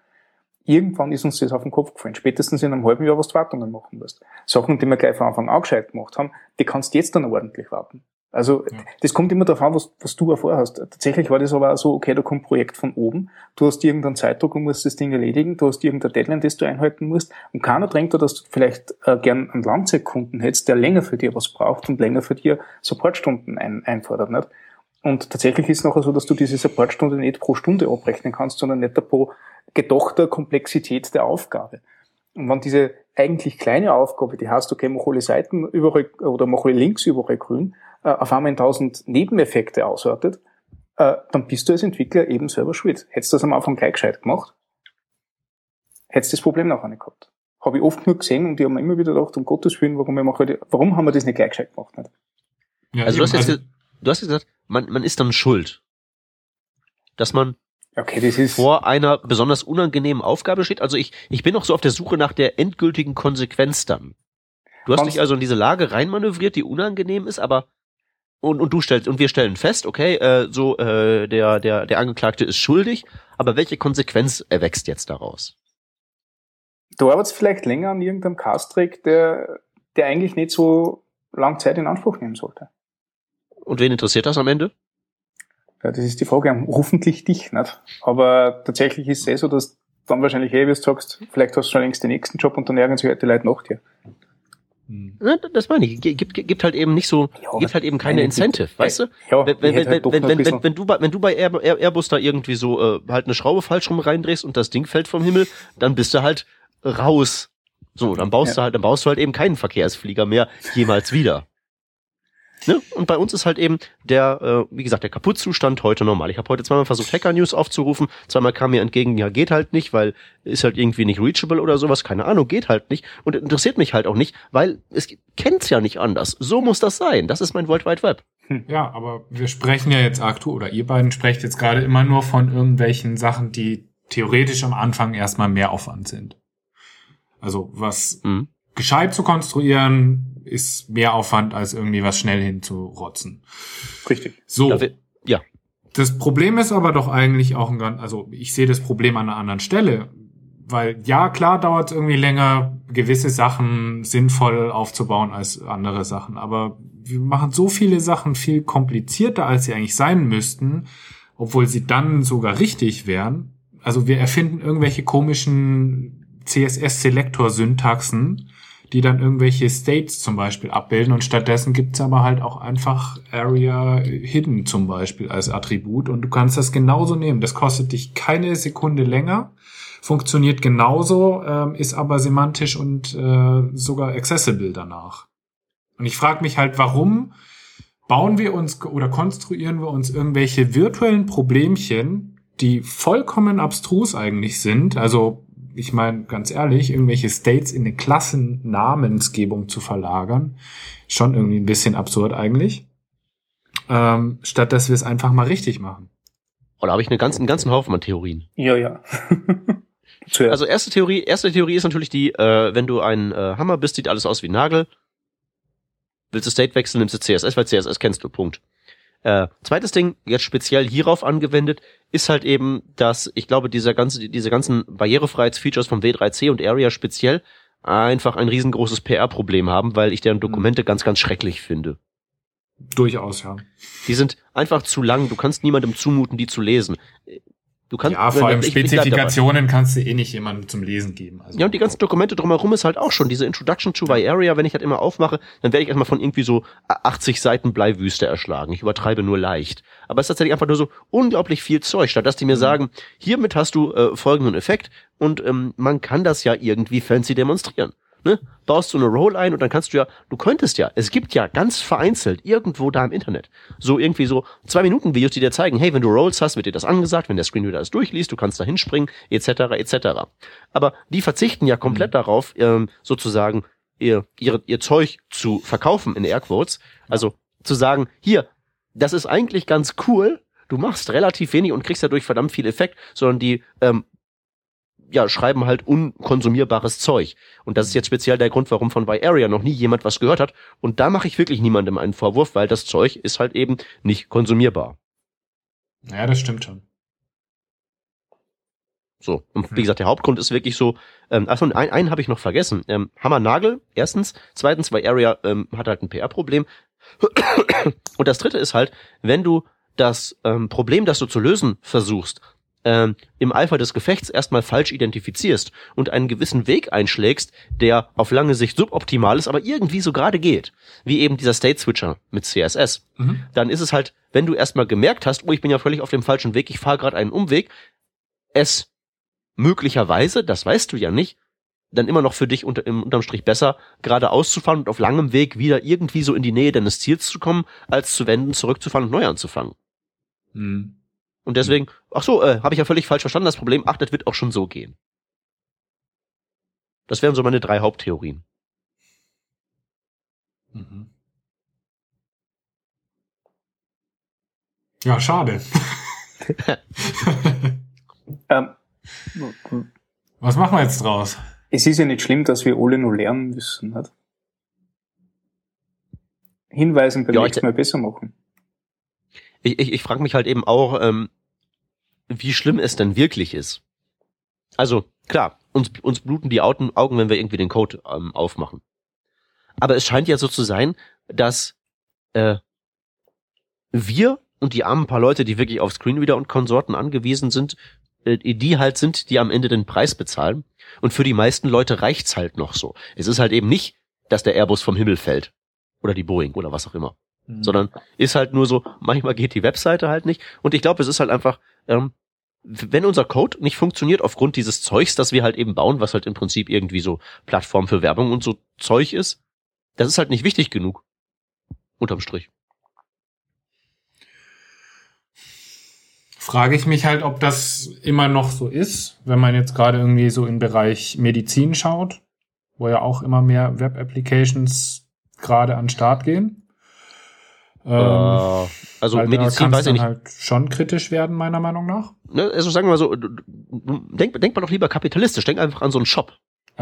D: Irgendwann ist uns das auf den Kopf gefallen. Spätestens in einem halben Jahr, was du Wartungen machen musst. Sachen, die wir gleich von Anfang an gescheit gemacht haben, die kannst du jetzt dann ordentlich warten. Also ja. das kommt immer darauf an, was, was du vorhast. Tatsächlich war das aber auch so, okay, da kommt ein Projekt von oben, du hast irgendeinen Zeitdruck und musst das Ding erledigen, du hast irgendein Deadline, das du einhalten musst und keiner drängt da, dass du vielleicht äh, gern einen Langzeitkunden hättest, der länger für dir was braucht und länger für dir Supportstunden ein, einfordert. Nicht? Und tatsächlich ist es nachher so, dass du diese Supportstunde nicht pro Stunde abrechnen kannst, sondern nicht pro gedachter Komplexität der Aufgabe. Und wenn diese eigentlich kleine Aufgabe, die heißt, okay, mach alle Seiten überall oder mach alle Links überall grün, äh, auf einmal in tausend Nebeneffekte ausartet, äh, dann bist du als Entwickler eben selber schuld. Hättest du das am Anfang gleich gescheit gemacht, hättest du das Problem nachher nicht gehabt. habe ich oft nur gesehen und die haben mir immer wieder gedacht, um Gottes Willen, warum, wir machen, warum haben wir das nicht gleich gescheit gemacht? Nicht?
A: Ja, also, du hast, jetzt, also, du hast jetzt gesagt, man, man ist dann schuld. Dass man
D: okay, das ist
A: vor einer besonders unangenehmen Aufgabe steht. Also ich, ich bin noch so auf der Suche nach der endgültigen Konsequenz dann. Du hast dich also in diese Lage reinmanövriert, die unangenehm ist, aber und, und du stellst und wir stellen fest, okay, äh, so äh, der der der Angeklagte ist schuldig, aber welche Konsequenz erwächst jetzt daraus?
D: Du arbeitest vielleicht länger an irgendeinem Cast-Trick, der der eigentlich nicht so lang Zeit in Anspruch nehmen sollte.
A: Und wen interessiert das am Ende?
D: Ja, das ist die Frage. Hoffentlich dich nicht. Aber tatsächlich ist es eh so, dass dann wahrscheinlich eh, wie du sagst, vielleicht hast du schon längst den nächsten Job und dann ärgern sich halt die Leute nach dir.
A: Hm. Das meine ich. Gibt, gibt halt eben nicht so, ja, gibt halt eben keine Incentive, gibt, weißt du?
D: Ja,
A: wenn, wenn, halt wenn, wenn, wenn, wenn, du bei, wenn du bei Airbus da irgendwie so äh, halt eine Schraube falsch rum reindrehst und das Ding fällt vom Himmel, dann bist du halt raus. So, dann baust ja. du halt, dann baust du halt eben keinen Verkehrsflieger mehr jemals wieder. Ne? Und bei uns ist halt eben der, äh, wie gesagt, der Kaputtzustand heute normal. Ich habe heute zweimal versucht, Hacker News aufzurufen. Zweimal kam mir entgegen, ja, geht halt nicht, weil ist halt irgendwie nicht reachable oder sowas. Keine Ahnung, geht halt nicht. Und interessiert mich halt auch nicht, weil es kennt's ja nicht anders. So muss das sein. Das ist mein World Wide Web.
C: Hm. Ja, aber wir sprechen ja jetzt aktuell, oder ihr beiden sprecht jetzt gerade immer nur von irgendwelchen Sachen, die theoretisch am Anfang erstmal mehr Aufwand sind. Also was mhm. Gescheit zu konstruieren, ist mehr Aufwand, als irgendwie was schnell hinzurotzen.
D: Richtig.
C: So. Ja. Das Problem ist aber doch eigentlich auch ein ganz, also ich sehe das Problem an einer anderen Stelle. Weil ja, klar dauert es irgendwie länger, gewisse Sachen sinnvoll aufzubauen als andere Sachen. Aber wir machen so viele Sachen viel komplizierter, als sie eigentlich sein müssten, obwohl sie dann sogar richtig wären. Also wir erfinden irgendwelche komischen CSS-Selektor-Syntaxen, die dann irgendwelche States zum Beispiel abbilden und stattdessen gibt's aber halt auch einfach Area Hidden zum Beispiel als Attribut und du kannst das genauso nehmen. Das kostet dich keine Sekunde länger, funktioniert genauso, ähm, ist aber semantisch und äh, sogar accessible danach. Und ich frage mich halt, warum bauen wir uns oder konstruieren wir uns irgendwelche virtuellen Problemchen, die vollkommen abstrus eigentlich sind, also ich meine, ganz ehrlich, irgendwelche States in eine Klassennamensgebung zu verlagern, schon irgendwie ein bisschen absurd eigentlich. Ähm, statt dass wir es einfach mal richtig machen.
A: Oder habe ich eine ganzen, einen ganzen Haufen an Theorien?
D: Ja, ja.
A: also erste Theorie, erste Theorie ist natürlich die, äh, wenn du ein äh, Hammer bist, sieht alles aus wie ein Nagel. Willst du State wechseln, nimmst du CSS, weil CSS kennst du, Punkt. Äh, zweites Ding, jetzt speziell hierauf angewendet, ist halt eben, dass ich glaube, dieser ganze, diese ganzen Barrierefreiheitsfeatures vom W3C und Area speziell einfach ein riesengroßes PR-Problem haben, weil ich deren mhm. Dokumente ganz, ganz schrecklich finde.
C: Durchaus, ja.
A: Die sind einfach zu lang. Du kannst niemandem zumuten, die zu lesen.
C: Du kannst, ja, vor allem Spezifikationen kannst du eh nicht jemandem zum Lesen geben.
A: Also ja, und die ganzen Dokumente drumherum ist halt auch schon. Diese Introduction to My Area, wenn ich halt immer aufmache, dann werde ich erstmal von irgendwie so 80 Seiten Bleiwüste erschlagen. Ich übertreibe nur leicht. Aber es ist tatsächlich einfach nur so unglaublich viel Zeug, statt dass die mir mhm. sagen, hiermit hast du äh, folgenden Effekt und ähm, man kann das ja irgendwie fancy demonstrieren ne, baust du eine Roll ein und dann kannst du ja, du könntest ja, es gibt ja ganz vereinzelt irgendwo da im Internet so irgendwie so zwei Minuten Videos, die dir zeigen, hey, wenn du Rolls hast, wird dir das angesagt, wenn der Screenreader das durchliest, du kannst da hinspringen, etc., etc. Aber die verzichten ja komplett mhm. darauf, ähm, sozusagen ihr, ihr, ihr Zeug zu verkaufen in Airquotes. Also zu sagen, hier, das ist eigentlich ganz cool, du machst relativ wenig und kriegst dadurch verdammt viel Effekt, sondern die ähm, ja, schreiben halt unkonsumierbares Zeug. Und das ist jetzt speziell der Grund, warum von By Area noch nie jemand was gehört hat. Und da mache ich wirklich niemandem einen Vorwurf, weil das Zeug ist halt eben nicht konsumierbar.
C: Ja, das stimmt schon.
A: So, und wie hm. gesagt, der Hauptgrund ist wirklich so, ähm, achso, ein, einen habe ich noch vergessen. Ähm, Hammer Nagel, erstens. Zweitens, weil Area ähm, hat halt ein PR-Problem. Und das dritte ist halt, wenn du das ähm, Problem, das du zu lösen versuchst, ähm, im Eifer des Gefechts erstmal falsch identifizierst und einen gewissen Weg einschlägst, der auf lange Sicht suboptimal ist, aber irgendwie so gerade geht, wie eben dieser State Switcher mit CSS, mhm. dann ist es halt, wenn du erstmal gemerkt hast, oh, ich bin ja völlig auf dem falschen Weg, ich fahre gerade einen Umweg, es möglicherweise, das weißt du ja nicht, dann immer noch für dich unter, im, unterm Strich besser, gerade auszufahren und auf langem Weg wieder irgendwie so in die Nähe deines Ziels zu kommen, als zu wenden, zurückzufahren und neu anzufangen. Mhm. Und deswegen, ach so, äh, habe ich ja völlig falsch verstanden, das Problem, ach, das wird auch schon so gehen. Das wären so meine drei Haupttheorien.
C: Mhm. Ja, schade.
D: Ähm,
C: Was machen wir jetzt draus?
D: es ist ja nicht schlimm, dass wir alle nur lernen müssen. Nicht? Hinweisen beim
A: Ja,
D: nächsten Mal besser machen.
A: Ich, ich, ich frage mich halt eben auch, ähm, wie schlimm es denn wirklich ist. Also, klar, uns, uns bluten die Augen, wenn wir irgendwie den Code ähm, aufmachen. Aber es scheint ja so zu sein, dass äh, wir und die armen paar Leute, die wirklich auf Screenreader und Konsorten angewiesen sind, äh, die halt sind, die am Ende den Preis bezahlen. Und für die meisten Leute reicht's halt noch so. Es ist halt eben nicht, dass der Airbus vom Himmel fällt. Oder die Boeing oder was auch immer sondern ist halt nur so, manchmal geht die Webseite halt nicht. Und ich glaube, es ist halt einfach, ähm, wenn unser Code nicht funktioniert aufgrund dieses Zeugs, das wir halt eben bauen, was halt im Prinzip irgendwie so Plattform für Werbung und so Zeug ist, das ist halt nicht wichtig genug. Unterm Strich.
C: frage ich mich halt, ob das immer noch so ist, wenn man jetzt gerade irgendwie so im Bereich Medizin schaut, wo ja auch immer mehr Web-Applications gerade an den Start gehen. Ähm,
A: äh, also
C: da
A: Medizin weiß ich nicht.
C: halt schon kritisch werden, meiner Meinung nach.
A: Ne? Also sagen wir mal so, denk, denk mal doch lieber kapitalistisch, denk einfach an so einen Shop.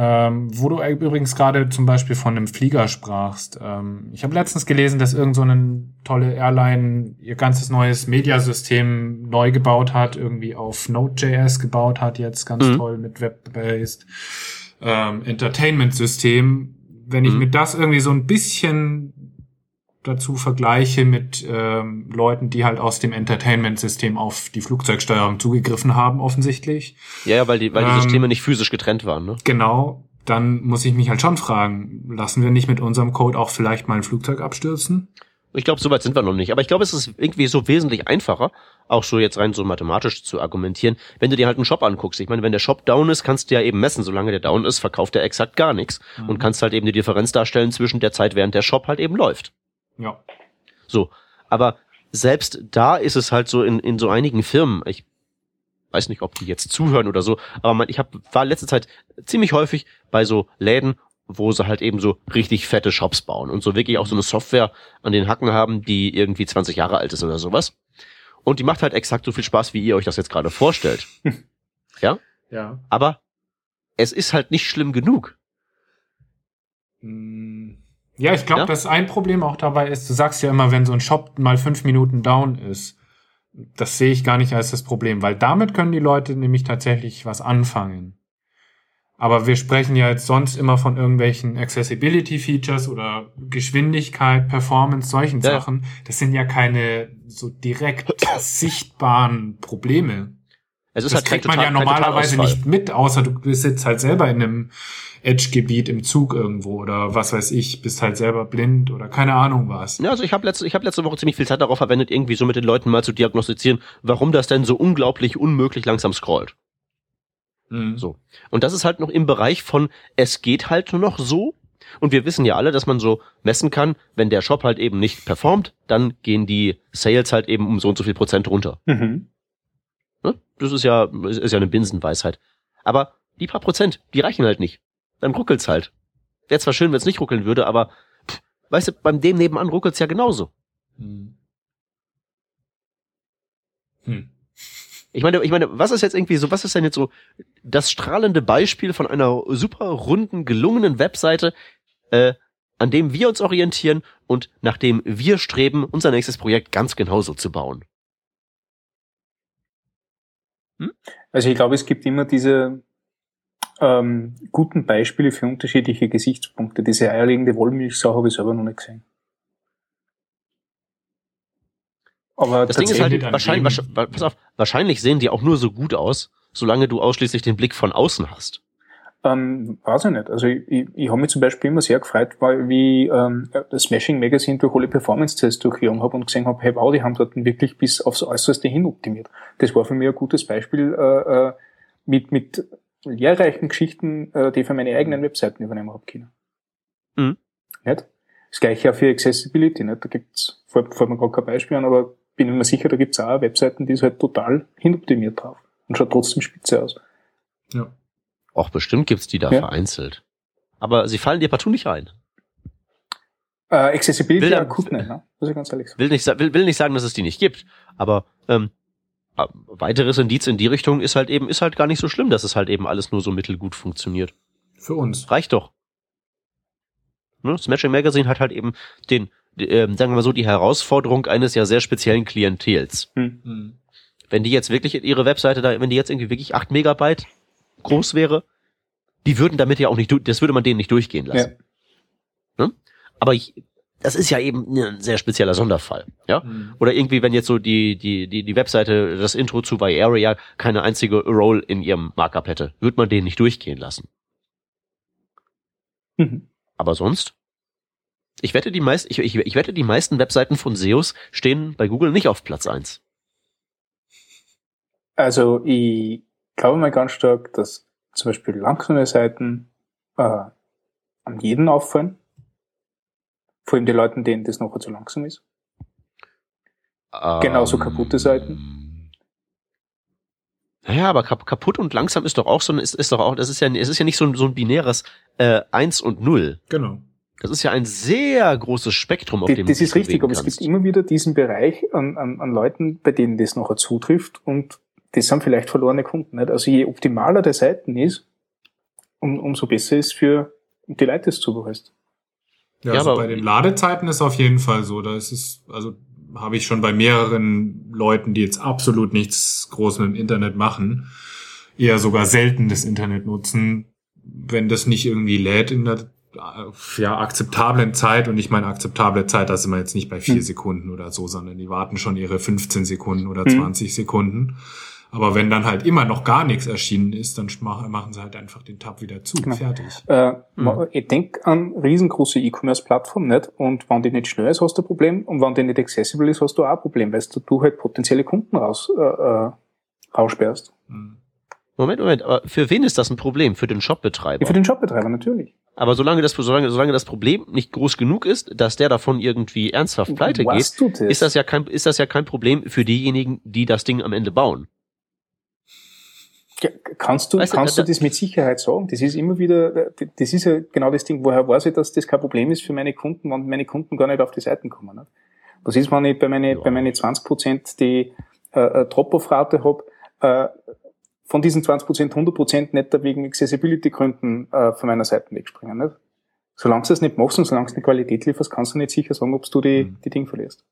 C: Ähm, wo du übrigens gerade zum Beispiel von einem Flieger sprachst. Ähm, ich habe letztens gelesen, dass irgend so eine tolle Airline ihr ganzes neues Mediasystem neu gebaut hat, irgendwie auf Node.js gebaut hat, jetzt ganz
A: Mhm.
C: toll mit Web-based ähm, Entertainment-System. Wenn ich
A: Mhm.
C: mir das irgendwie so ein bisschen dazu vergleiche mit ähm, Leuten, die halt aus dem Entertainment-System auf die Flugzeugsteuerung zugegriffen haben, offensichtlich,
A: Ja, ja, weil die, weil die
C: Ähm,
A: Systeme nicht physisch getrennt waren. Ne?
C: Genau, dann muss ich mich halt schon fragen, lassen wir nicht mit unserem Code auch vielleicht mal ein Flugzeug abstürzen?
A: Ich glaube, so weit sind wir noch nicht. Aber ich glaube, es ist irgendwie so wesentlich einfacher, auch so jetzt rein so mathematisch zu argumentieren, wenn du dir halt einen Shop anguckst. Ich meine, wenn der Shop down ist, kannst du ja eben messen, solange der down ist, verkauft er exakt gar nichts und kannst halt eben die Differenz darstellen zwischen der Zeit, während der Shop halt eben läuft.
C: Ja.
A: So. Aber selbst da ist es halt so in, in so einigen Firmen, ich weiß nicht, ob die jetzt zuhören oder so, aber man, ich hab, war letzte Zeit ziemlich häufig bei so Läden, wo sie halt eben so richtig fette Shops bauen und so wirklich auch so eine Software an den Hacken haben, die irgendwie 20 Jahre alt ist oder sowas. Und die macht halt exakt so viel Spaß, wie ihr euch das jetzt gerade vorstellt. ja?
C: Ja.
A: Aber es ist halt nicht schlimm genug.
C: Mm, Ja, ich glaube,
A: Ja?
C: dass ein Problem auch dabei ist, du sagst ja immer, wenn so ein Shop mal fünf Minuten down ist, das sehe ich gar nicht als das Problem, weil damit können die Leute nämlich tatsächlich was anfangen. Aber wir sprechen ja jetzt sonst immer von irgendwelchen Accessibility-Features oder Geschwindigkeit, Performance, solchen
A: ja.
C: Sachen. Das sind ja keine so direkt sichtbaren Probleme.
A: Es ist
C: das
A: halt
C: kriegt man ja
A: total-
C: normalerweise nicht mit, außer du sitzt halt selber in einem Edge-Gebiet im Zug irgendwo oder was weiß ich, bist halt selber blind oder keine Ahnung was.
A: Ja, also ich habe letzte, ich hab letzte Woche ziemlich viel Zeit darauf verwendet, irgendwie so mit den Leuten mal zu diagnostizieren, warum das denn so unglaublich unmöglich langsam scrollt.
C: Mhm.
A: So. Und das ist halt noch im Bereich von, es geht halt nur noch so. Und wir wissen ja alle, dass man so messen kann, wenn der Shop halt eben nicht performt, dann gehen die Sales halt eben um so und so viel Prozent runter.
D: Mhm.
A: Ne? Das ist ja, ist ja eine Binsenweisheit. Aber die paar Prozent, die reichen halt nicht. Dann ruckelt's halt. Wäre zwar schön, wenn es nicht ruckeln würde, aber pff, weißt du, beim dem nebenan ruckelt's ja genauso.
C: Hm. Hm.
A: Ich meine, ich meine, was ist jetzt irgendwie so, was ist denn jetzt so das strahlende Beispiel von einer super runden, gelungenen Webseite, äh, an dem wir uns orientieren und nach dem wir streben, unser nächstes Projekt ganz genauso zu bauen?
D: Also ich glaube, es gibt immer diese ähm, guten Beispiele für unterschiedliche Gesichtspunkte. Diese eierlegende Wollmilchsau habe ich selber noch nicht gesehen. Aber
A: Das Ding ist halt, wahrscheinlich, wahrscheinlich, pass auf, wahrscheinlich sehen die auch nur so gut aus, solange du ausschließlich den Blick von außen hast.
D: Ähm, weiß ich nicht. Also ich, ich, ich habe mich zum Beispiel immer sehr gefreut, weil wie ähm, das Smashing Magazine durch alle Performance-Tests durchgegangen habe und gesehen habe, hey wow, die haben dort wirklich bis aufs Äußerste hin optimiert. Das war für mich ein gutes Beispiel äh, äh, mit, mit lehrreichen Geschichten, äh, die ich für meine eigenen Webseiten übernehmen habe können.
A: Mhm.
D: Nicht? Das gleiche auch für Accessibility. Nicht? Da gibt's, fällt, fällt mir gerade kein Beispiel an, aber bin mir sicher, da gibt's auch Webseiten, die ist halt total hinoptimiert drauf und schaut trotzdem spitze aus.
C: Ja.
A: Auch bestimmt gibt's die da
D: Ja.
A: vereinzelt. Aber sie fallen dir partout nicht rein.
D: Äh, Accessibility
A: Will
D: akut nicht, ne? Muss ich ganz ehrlich sagen.
A: Will nicht, will, will nicht sagen, dass es die nicht gibt. Aber ähm, äh, weiteres Indiz in die Richtung ist halt eben, ist halt gar nicht so schlimm, dass es halt eben alles nur so mittelgut funktioniert.
C: Für uns.
A: Reicht doch. Ne? Smashing Magazine hat halt eben den, die, ähm, sagen wir mal so, die Herausforderung eines ja sehr speziellen Klientels.
D: Hm.
C: Hm.
A: Wenn die jetzt wirklich ihre Webseite da, wenn die jetzt irgendwie wirklich 8 Megabyte groß wäre, die würden damit ja auch nicht, das würde man denen nicht durchgehen lassen. Ne? Aber ich, das ist ja eben ein sehr spezieller Sonderfall, ja?
C: Hm.
A: Oder irgendwie, wenn jetzt so die, die, die, die Webseite, das Intro zu Area keine einzige Role in ihrem Markup hätte, würde man den nicht durchgehen lassen.
D: Mhm.
A: Aber sonst? Ich wette, die meist, ich, ich, ich wette, die meisten Webseiten von SEOs stehen bei Google nicht auf Platz eins.
D: Also ich glaube mal ganz stark, dass zum Beispiel langsame Seiten äh, an jeden auffallen. Vor allem die Leuten, denen das noch zu langsam ist. Genauso
A: Ähm,
D: kaputte Seiten.
A: Naja, aber kap kaputt und langsam ist doch auch so ein, ist, ist doch auch, das ist ja, es ist ja nicht so ein, so ein binäres äh, Eins und Null.
C: Genau.
A: Das ist ja ein sehr großes Spektrum, auf
D: Die-
A: dem du
D: das ist richtig, aber es
A: kannst.
D: gibt immer wieder diesen Bereich an, an, an Leuten, bei denen das nachher zutrifft und das sind vielleicht verlorene Kunden. Nicht? Also je optimaler der Seiten ist, um, umso besser ist für die Leute, das zubereist.
C: Ja,
A: Ja,
C: also bei den Ladezeiten ist auf jeden Fall so. Da ist es, also habe ich schon bei mehreren Leuten, die jetzt absolut nichts groß mit dem Internet machen, eher sogar selten das Internet nutzen, wenn das nicht irgendwie lädt in der äh, ja, akzeptablen Zeit. Und ich meine akzeptable Zeit, da sind wir jetzt nicht bei vier
D: Hm.
C: Sekunden oder so, sondern die warten schon ihre 15 Sekunden oder
D: Hm.
C: 20 Sekunden. Aber wenn dann halt immer noch gar nichts erschienen ist, dann mach- machen sie halt einfach den Tab wieder zu.
D: Genau.
C: Fertig.
D: Äh,
A: Mhm.
D: Ich denke an riesengroße E-Commerce-Plattformen, nicht? Und wenn die nicht schnell ist, hast du ein Problem. Und wenn die nicht accessible ist, hast du auch ein Problem, weil du, du halt potenzielle Kunden raus, äh, äh, raussperrst.
C: Hm.
A: Moment, Moment, aber für wen ist das ein Problem? Für den Shopbetreiber.
D: Ja, für den Shopbetreiber natürlich.
A: aber solange das, solange, solange das Problem nicht groß genug ist, dass der davon irgendwie ernsthaft pleite geht,
D: Was das?
A: ist das ja kein, ist das ja kein Problem für diejenigen, die das Ding am Ende bauen.
D: Kannst du,
A: Weißt du,
D: kannst du das mit Sicherheit sagen? Das ist immer wieder, das ist ja genau das Ding, woher weiß ich, dass das kein Problem ist für meine Kunden, wenn meine Kunden gar nicht auf die Seiten kommen. Nicht? Was ist, wenn ich bei meine,
A: Ja.
D: bei meine 20 Prozent die äh, äh, Drop-off-Rate habe, äh, von diesen 20 Prozent 100 Prozent nicht da wegen Accessibility-Gründen äh, von meiner Seite wegspringen. Nicht? Solange du das nicht machst und solange du eine Qualität lieferst, kannst du nicht sicher sagen, ob du die,
C: Mhm.
D: die Dinge verlierst.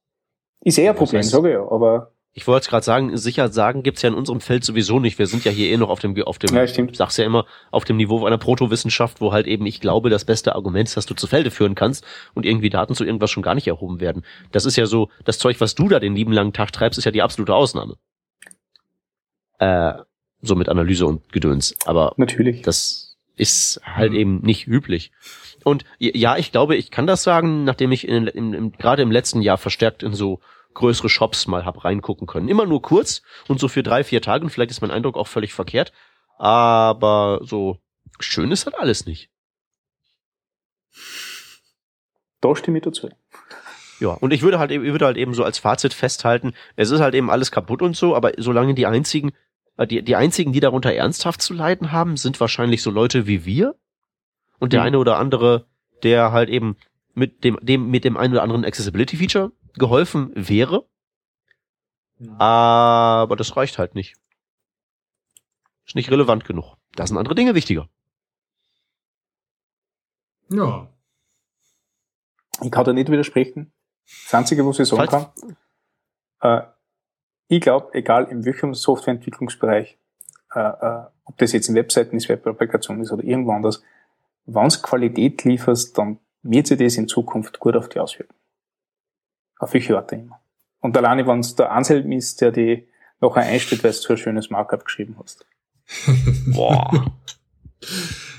D: Ist eher ein
A: Das
D: Problem,
A: heißt-
D: sage ich ja, aber
A: Ich wollte gerade sagen, sicher sagen gibt's ja in unserem Feld sowieso nicht. Wir sind ja hier eh noch auf dem, auf dem,
D: Ja, stimmt.
A: sag's ja immer, auf dem Niveau einer Protowissenschaft, wo halt eben, ich glaube, das beste Argument ist, dass du zu Felde führen kannst und irgendwie Daten zu irgendwas schon gar nicht erhoben werden. Das ist ja so, das Zeug, was du da den lieben langen Tag treibst, ist ja die absolute Ausnahme. Äh, so mit Analyse und Gedöns. Aber
D: natürlich.
A: das ist halt
C: Mhm.
A: eben nicht üblich. Und ja, ich glaube, ich kann das sagen, nachdem ich in, in, in, gerade im letzten Jahr verstärkt in so größere Shops mal hab reingucken können. Immer nur kurz und so für drei, vier Tage. Und vielleicht ist mein Eindruck auch völlig verkehrt. Aber so schön ist halt alles nicht.
D: Da stimme ich dazu.
A: Ja, und ich würde halt eben, ich würde halt eben so als Fazit festhalten, es ist halt eben alles kaputt und so, aber solange die einzigen, äh, die, die einzigen, die darunter ernsthaft zu leiden haben, sind wahrscheinlich so Leute wie wir und der
D: Mhm.
A: eine oder andere, der halt eben mit dem, dem, mit dem einen oder anderen Accessibility Feature geholfen wäre, aber das reicht halt nicht. Ist nicht relevant genug. Da sind andere Dinge wichtiger.
C: Ja.
D: Ich kann da nicht widersprechen. Das Einzige, was ich sagen
A: Falls-
D: kann, äh, ich glaube, egal in welchem Softwareentwicklungsbereich, äh, äh, ob das jetzt in Webseiten ist, Web-Applikation ist oder irgendwo anders, wenn du Qualität lieferst, dann wird sich das in Zukunft gut auf die auswirken. Auf welche Orte immer. Und alleine, wenn es der Anselm ist, der die nachher einstellt, weil du so ein schönes Markup geschrieben hast.
A: Boah.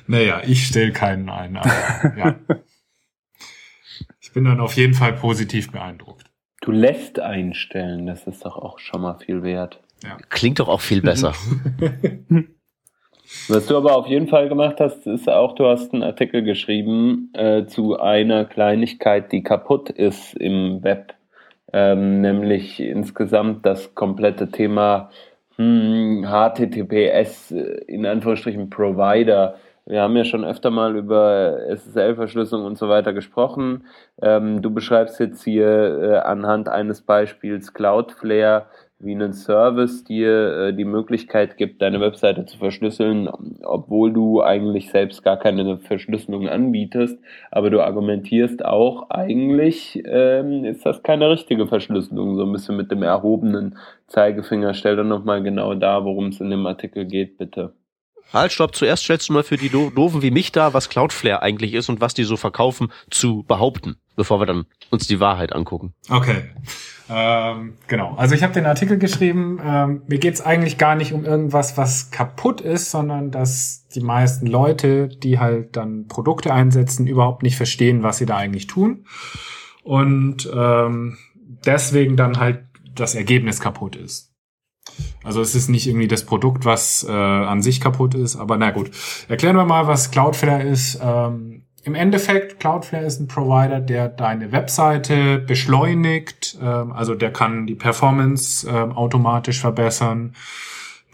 C: Naja, ich stelle keinen ein, aber ja. Ich bin dann auf jeden Fall positiv beeindruckt.
B: Du lässt einstellen, das ist doch auch schon mal viel wert.
A: Klingt doch auch viel besser.
B: Was du aber auf jeden Fall gemacht hast, ist auch, du hast einen Artikel geschrieben äh, zu einer Kleinigkeit, die kaputt ist im Web, ähm, nämlich insgesamt das komplette Thema hm, HTTPS äh, in Anführungsstrichen Provider. Wir haben ja schon öfter mal über SSL-Verschlüsselung und so weiter gesprochen. Ähm, du beschreibst jetzt hier äh, anhand eines Beispiels Cloudflare wie einen Service dir äh, die Möglichkeit gibt, deine Webseite zu verschlüsseln, obwohl du eigentlich selbst gar keine Verschlüsselung anbietest. Aber du argumentierst auch, eigentlich ähm, ist das keine richtige Verschlüsselung, so ein bisschen mit dem erhobenen Zeigefinger. Stell doch nochmal genau da, worum es in dem Artikel geht, bitte.
A: Halt, stopp. Zuerst stellst du mal für die Do Doofen wie mich da, was Cloudflare eigentlich ist und was die so verkaufen, zu behaupten, bevor wir dann uns die Wahrheit angucken.
C: Okay. Ähm, genau. Also ich habe den Artikel geschrieben. Ähm, mir geht's eigentlich gar nicht um irgendwas, was kaputt ist, sondern dass die meisten Leute, die halt dann Produkte einsetzen, überhaupt nicht verstehen, was sie da eigentlich tun. Und ähm, deswegen dann halt das Ergebnis kaputt ist. Also es ist nicht irgendwie das Produkt, was äh, an sich kaputt ist, aber na gut. Erklären wir mal, was Cloudflare ist. Ähm, Im Endeffekt, Cloudflare ist ein Provider, der deine Webseite beschleunigt. Ähm, also der kann die Performance ähm, automatisch verbessern.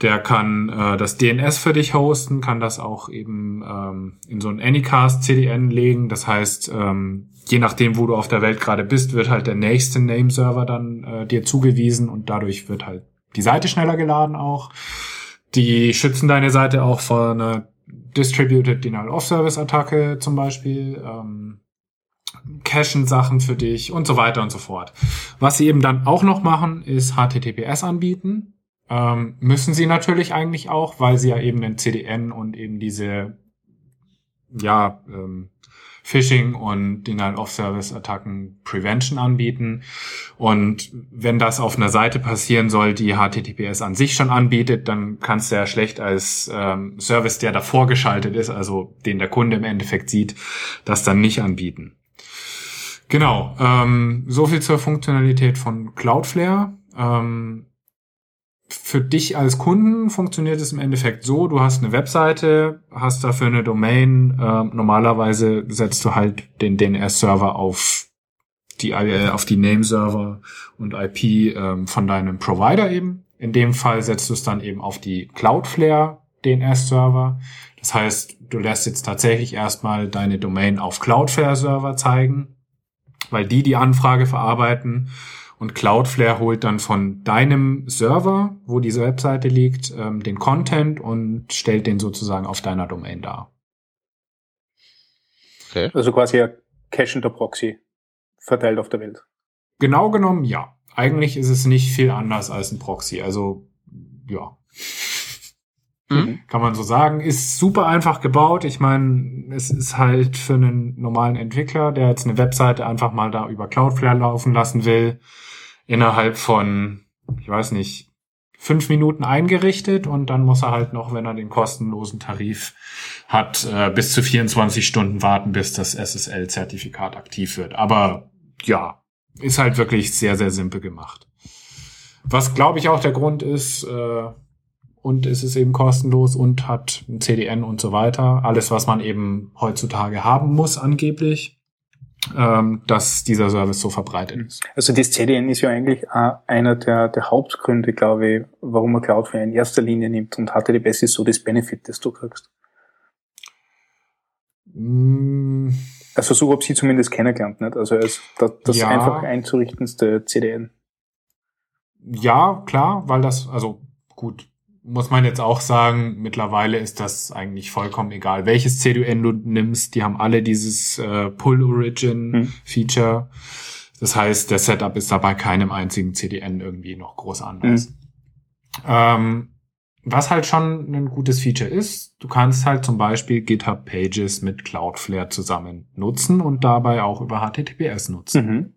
C: Der kann äh, das DNS für dich hosten, kann das auch eben ähm, in so ein Anycast CDN legen. Das heißt, ähm, je nachdem, wo du auf der Welt gerade bist, wird halt der nächste Nameserver dann äh, dir zugewiesen und dadurch wird halt die Seite schneller geladen auch. Die schützen deine Seite auch vor einer Distributed Denial of Service Attacke zum Beispiel, ähm, cachen Sachen für dich und so weiter und so fort. Was sie eben dann auch noch machen, ist HTTPS anbieten. Ähm, müssen sie natürlich eigentlich auch, weil sie ja eben den CDN und eben diese ja ähm, Phishing und Denial-of-Service-Attacken Prevention anbieten. Und wenn das auf einer Seite passieren soll, die HTTPS an sich schon anbietet, dann kannst du ja schlecht als ähm, Service, der davor geschaltet ist, also den der Kunde im Endeffekt sieht, das dann nicht anbieten. Genau, ähm, so viel zur Funktionalität von Cloudflare. Ähm, für dich als Kunden funktioniert es im Endeffekt so, du hast eine Webseite, hast dafür eine Domain, äh, normalerweise setzt du halt den DNS-Server auf die, äh, auf die Name-Server und IP ähm, von deinem Provider eben. In dem Fall setzt du es dann eben auf die Cloudflare DNS-Server. Das heißt, du lässt jetzt tatsächlich erstmal deine Domain auf Cloudflare-Server zeigen, weil die die Anfrage verarbeiten und Cloudflare holt dann von deinem Server, wo diese Webseite liegt, ähm, den Content und stellt den sozusagen auf deiner Domain dar.
D: Okay. Also quasi ein cachender Proxy verteilt auf der Welt.
C: Genau genommen, ja. Eigentlich ist es nicht viel anders als ein Proxy. Also, ja. Mhm. Kann man so sagen. Ist super einfach gebaut. Ich meine, es ist halt für einen normalen Entwickler, der jetzt eine Webseite einfach mal da über Cloudflare laufen lassen will, innerhalb von, ich weiß nicht, fünf Minuten eingerichtet und dann muss er halt noch, wenn er den kostenlosen Tarif hat, äh, bis zu 24 Stunden warten, bis das SSL-Zertifikat aktiv wird. Aber ja, ist halt wirklich sehr, sehr simpel gemacht. Was glaube ich auch der Grund ist, äh, und es ist eben kostenlos und hat ein CDN und so weiter. Alles, was man eben heutzutage haben muss, angeblich ähm, dass dieser Service so verbreitet ist.
D: Also das CDN ist ja eigentlich einer der, der Hauptgründe, glaube ich, warum man Cloudflare in erster Linie nimmt und HTTPS ist so das Benefit, das du kriegst. Mm. Also so habe sie zumindest kennengelernt, nicht? Also als das, das ja. einfach einzurichtendste CDN.
C: Ja, klar, weil das, also gut, muss man jetzt auch sagen, mittlerweile ist das eigentlich vollkommen egal, welches CDN du nimmst. Die haben alle dieses äh, Pull Origin hm. Feature. Das heißt, der Setup ist dabei keinem einzigen CDN irgendwie noch groß anders. Hm. Ähm, was halt schon ein gutes Feature ist, du kannst halt zum Beispiel GitHub Pages mit Cloudflare zusammen nutzen und dabei auch über HTTPS nutzen. Mhm.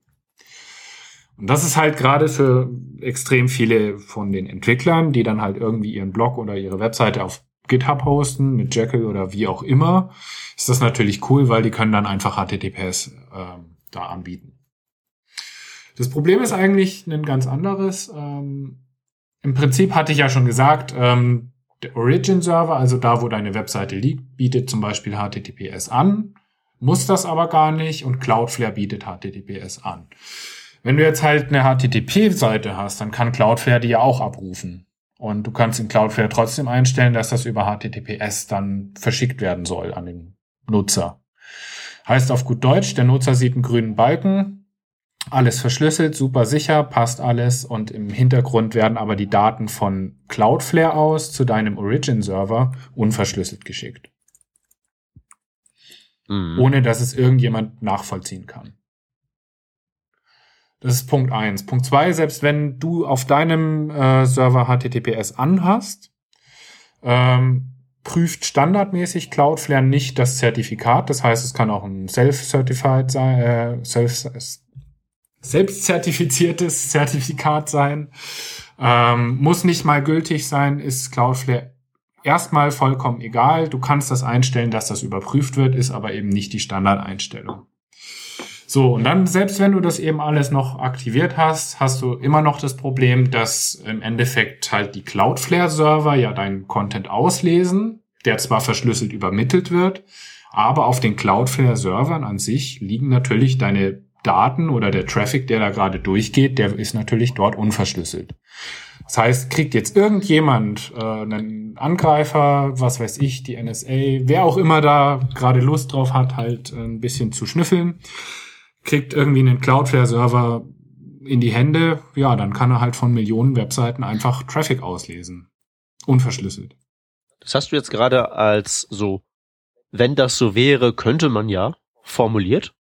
C: Und das ist halt gerade für extrem viele von den Entwicklern, die dann halt irgendwie ihren Blog oder ihre Webseite auf GitHub hosten, mit Jekyll oder wie auch immer, ist das natürlich cool, weil die können dann einfach HTTPS ähm, da anbieten. Das Problem ist eigentlich ein ganz anderes. Ähm, Im Prinzip hatte ich ja schon gesagt, ähm, der Origin-Server, also da, wo deine Webseite liegt, bietet zum Beispiel HTTPS an, muss das aber gar nicht und Cloudflare bietet HTTPS an. Wenn du jetzt halt eine HTTP-Seite hast, dann kann Cloudflare die ja auch abrufen. Und du kannst in Cloudflare trotzdem einstellen, dass das über HTTPS dann verschickt werden soll an den Nutzer. Heißt auf gut Deutsch, der Nutzer sieht einen grünen Balken, alles verschlüsselt, super sicher, passt alles und im Hintergrund werden aber die Daten von Cloudflare aus zu deinem Origin-Server unverschlüsselt geschickt. Mhm. Ohne dass es irgendjemand nachvollziehen kann. Das ist Punkt eins. Punkt zwei: selbst wenn du auf deinem äh, Server HTTPS anhast, ähm, prüft standardmäßig Cloudflare nicht das Zertifikat. Das heißt, es kann auch ein Self-Certified sein, äh, Self selbstzertifiziertes Zertifikat sein. Ähm, muss nicht mal gültig sein, ist Cloudflare erstmal vollkommen egal. Du kannst das einstellen, dass das überprüft wird, ist aber eben nicht die Standardeinstellung. So, und dann, selbst wenn du das eben alles noch aktiviert hast, hast du immer noch das Problem, dass im Endeffekt halt die Cloudflare-Server ja deinen Content auslesen, der zwar verschlüsselt übermittelt wird, aber auf den Cloudflare-Servern an sich liegen natürlich deine Daten oder der Traffic, der da gerade durchgeht, der ist natürlich dort unverschlüsselt. Das heißt, kriegt jetzt irgendjemand, äh, einen Angreifer, was weiß ich, die NSA, wer auch immer da gerade Lust drauf hat, halt ein bisschen zu schnüffeln, kriegt irgendwie einen Cloudflare-Server in die Hände, ja, dann kann er halt von Millionen Webseiten einfach Traffic auslesen. Unverschlüsselt.
A: Das hast du jetzt gerade als so, wenn das so wäre, könnte man ja formuliert.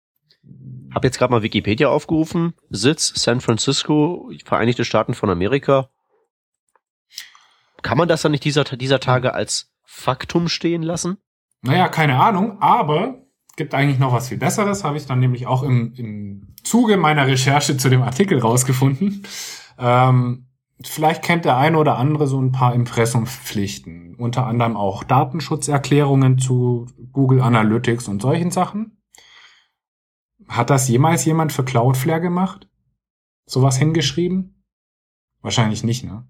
A: Hab jetzt gerade mal Wikipedia aufgerufen. Sitz San Francisco, Vereinigte Staaten von Amerika. Kann man das dann nicht dieser, dieser Tage als Faktum stehen lassen?
C: Naja, keine Ahnung, aber gibt eigentlich noch was viel Besseres, habe ich dann nämlich auch im, im Zuge meiner Recherche zu dem Artikel rausgefunden. Ähm, vielleicht kennt der eine oder andere so ein paar Impressumspflichten, unter anderem auch Datenschutzerklärungen zu Google Analytics und solchen Sachen. Hat das jemals jemand für Cloudflare gemacht? Sowas hingeschrieben? Wahrscheinlich nicht, ne?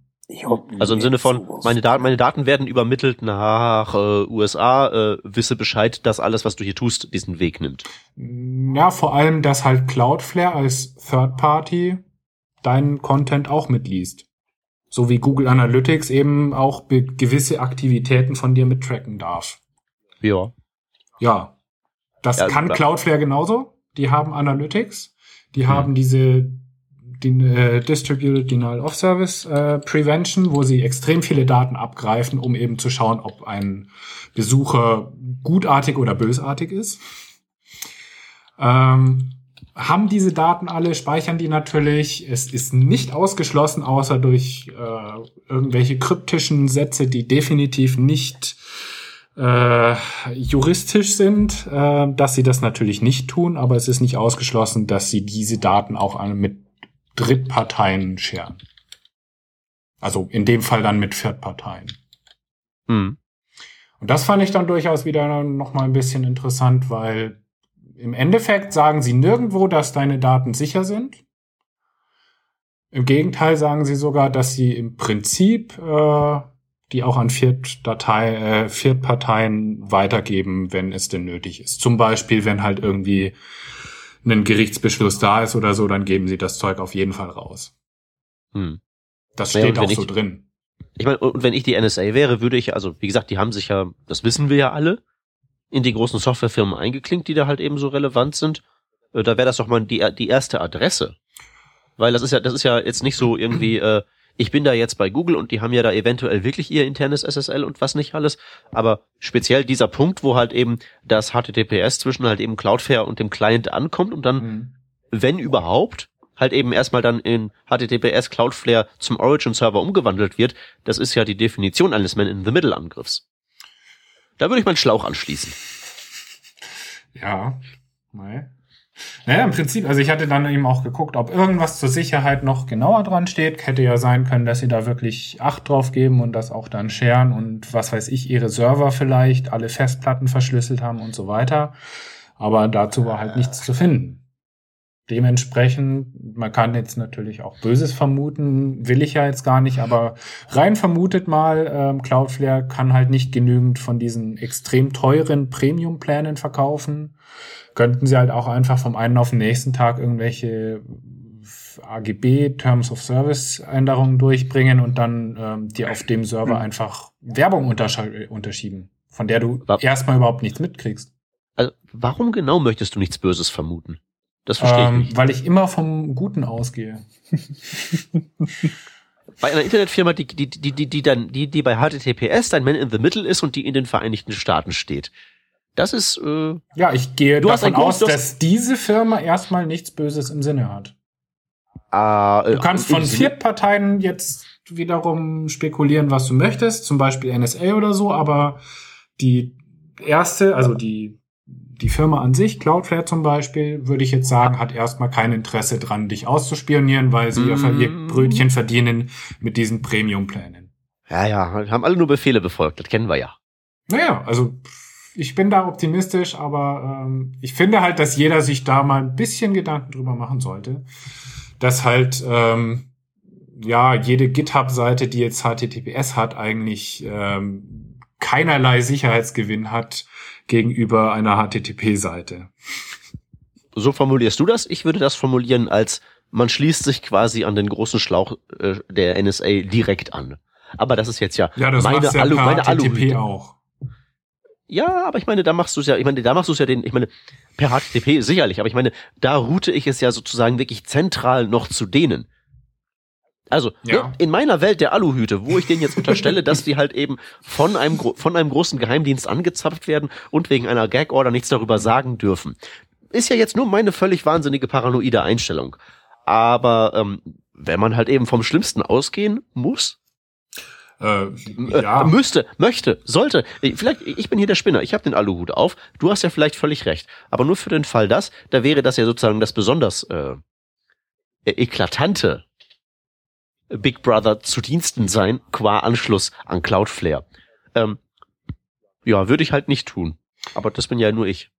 A: Also im Sinne von, meine Daten, meine Daten werden übermittelt nach äh, USA, äh, wisse Bescheid, dass alles, was du hier tust, diesen Weg nimmt.
C: Ja, vor allem, dass halt Cloudflare als Third Party deinen Content auch mitliest. So wie Google Analytics eben auch gewisse Aktivitäten von dir mittracken darf.
A: Ja.
C: Ja. Das ja, kann. Cloudflare genauso. Die haben Analytics. Die hm. haben diese den äh, Distributed Denial of Service äh, Prevention, wo sie extrem viele Daten abgreifen, um eben zu schauen, ob ein Besucher gutartig oder bösartig ist. Ähm, haben diese Daten alle, speichern die natürlich. Es ist nicht ausgeschlossen, außer durch äh, irgendwelche kryptischen Sätze, die definitiv nicht äh, juristisch sind, äh, dass sie das natürlich nicht tun, aber es ist nicht ausgeschlossen, dass sie diese Daten auch mit Drittparteien scheren. Also in dem Fall dann mit Viertparteien. Mhm. Und das fand ich dann durchaus wieder noch mal ein bisschen interessant, weil im Endeffekt sagen sie nirgendwo, dass deine Daten sicher sind. Im Gegenteil sagen sie sogar, dass sie im Prinzip äh, die auch an Viertdatei, äh, Viertparteien weitergeben, wenn es denn nötig ist. Zum Beispiel, wenn halt irgendwie ein Gerichtsbeschluss da ist oder so, dann geben sie das Zeug auf jeden Fall raus. Hm. Das steht naja, auch so drin.
A: Ich meine, und wenn ich die NSA wäre, würde ich, also wie gesagt, die haben sich ja, das wissen wir ja alle, in die großen Softwarefirmen eingeklinkt, die da halt eben so relevant sind. Äh, da wäre das doch mal die, die erste Adresse. Weil das ist ja, das ist ja jetzt nicht so irgendwie, äh, ich bin da jetzt bei Google und die haben ja da eventuell wirklich ihr internes SSL und was nicht alles. Aber speziell dieser Punkt, wo halt eben das HTTPS zwischen halt eben Cloudflare und dem Client ankommt und dann, mhm. wenn überhaupt, halt eben erstmal dann in HTTPS Cloudflare zum Origin Server umgewandelt wird, das ist ja die Definition eines Man-in-the-Middle-Angriffs. Da würde ich meinen Schlauch anschließen.
C: Ja, nein. Naja, im Prinzip, also ich hatte dann eben auch geguckt, ob irgendwas zur Sicherheit noch genauer dran steht. Hätte ja sein können, dass sie da wirklich Acht drauf geben und das auch dann scheren und was weiß ich, ihre Server vielleicht, alle Festplatten verschlüsselt haben und so weiter. Aber dazu war halt nichts zu finden. Dementsprechend, man kann jetzt natürlich auch Böses vermuten, will ich ja jetzt gar nicht, aber rein vermutet mal, ähm, Cloudflare kann halt nicht genügend von diesen extrem teuren Premium-Plänen verkaufen könnten sie halt auch einfach vom einen auf den nächsten Tag irgendwelche AGB, Terms of Service Änderungen durchbringen und dann ähm, dir auf dem Server
A: Hm.
C: einfach Werbung unterschieben, von der du erstmal überhaupt nichts mitkriegst.
A: Also, warum genau möchtest du nichts Böses vermuten? Das verstehe ich
C: Ähm,
A: nicht.
C: weil ich immer vom Guten ausgehe.
A: Bei einer Internetfirma, die, die, die, die, die dann, die, die bei HTTPS dein Man in the Middle ist und die in den Vereinigten Staaten steht. Das ist, äh,
C: Ja, ich gehe davon aus,
A: du hast-
C: dass diese Firma erstmal nichts Böses im Sinne hat.
A: äh
C: Du kannst von Viertparteien jetzt wiederum spekulieren, was du möchtest, zum Beispiel NSA oder so, aber die erste, also die, die Firma an sich, Cloudflare zum Beispiel, würde ich jetzt sagen, hat erstmal kein Interesse dran, dich auszuspionieren, weil sie
A: Mm.
C: ihr Brötchen verdienen mit diesen Premium-Plänen.
A: Ja, ja, haben alle nur Befehle befolgt, das kennen wir ja.
C: Naja, also ich bin da optimistisch, aber ähm, ich finde halt, dass jeder sich da mal ein bisschen Gedanken drüber machen sollte, dass halt ähm, ja jede GitHub-Seite, die jetzt HTTPS hat, eigentlich ähm, keinerlei Sicherheitsgewinn hat gegenüber einer HTTP-Seite.
A: So formulierst du das? Ich würde das formulieren als, man schließt sich quasi an den großen Schlauch äh, der NSA direkt an. Aber das ist jetzt ja,
C: Ja, das
A: meine,
C: ja
A: Alu, meine
C: HTTP
A: Aluhüte.
C: auch.
A: Ja, aber ich meine, da machst du es ja, ich meine, da machst du es ja den, ich meine, per HTTP sicherlich, aber ich meine, da route ich es ja sozusagen wirklich zentral noch zu denen. Also,
C: Ja.
A: ne, in meiner Welt der Aluhüte, wo ich denen jetzt unterstelle, dass die halt eben von einem, von einem großen Geheimdienst angezapft werden und wegen einer Gag-Order nichts darüber sagen dürfen. Ist ja jetzt nur meine völlig wahnsinnige paranoide Einstellung. Aber ähm, wenn man halt eben vom Schlimmsten ausgehen muss,
C: Äh,
A: äh,
C: ja,
A: müsste, möchte, sollte. Ich- Vielleicht, ich bin hier der Spinner, ich habe den Aluhut auf. Du hast ja vielleicht völlig recht. Aber nur für den Fall das, da wäre das ja sozusagen das besonders äh, äh, eklatante Big Brother zu Diensten sein, qua Anschluss an Cloudflare. Ähm, ja, würde ich halt nicht tun. Aber das bin ja nur ich.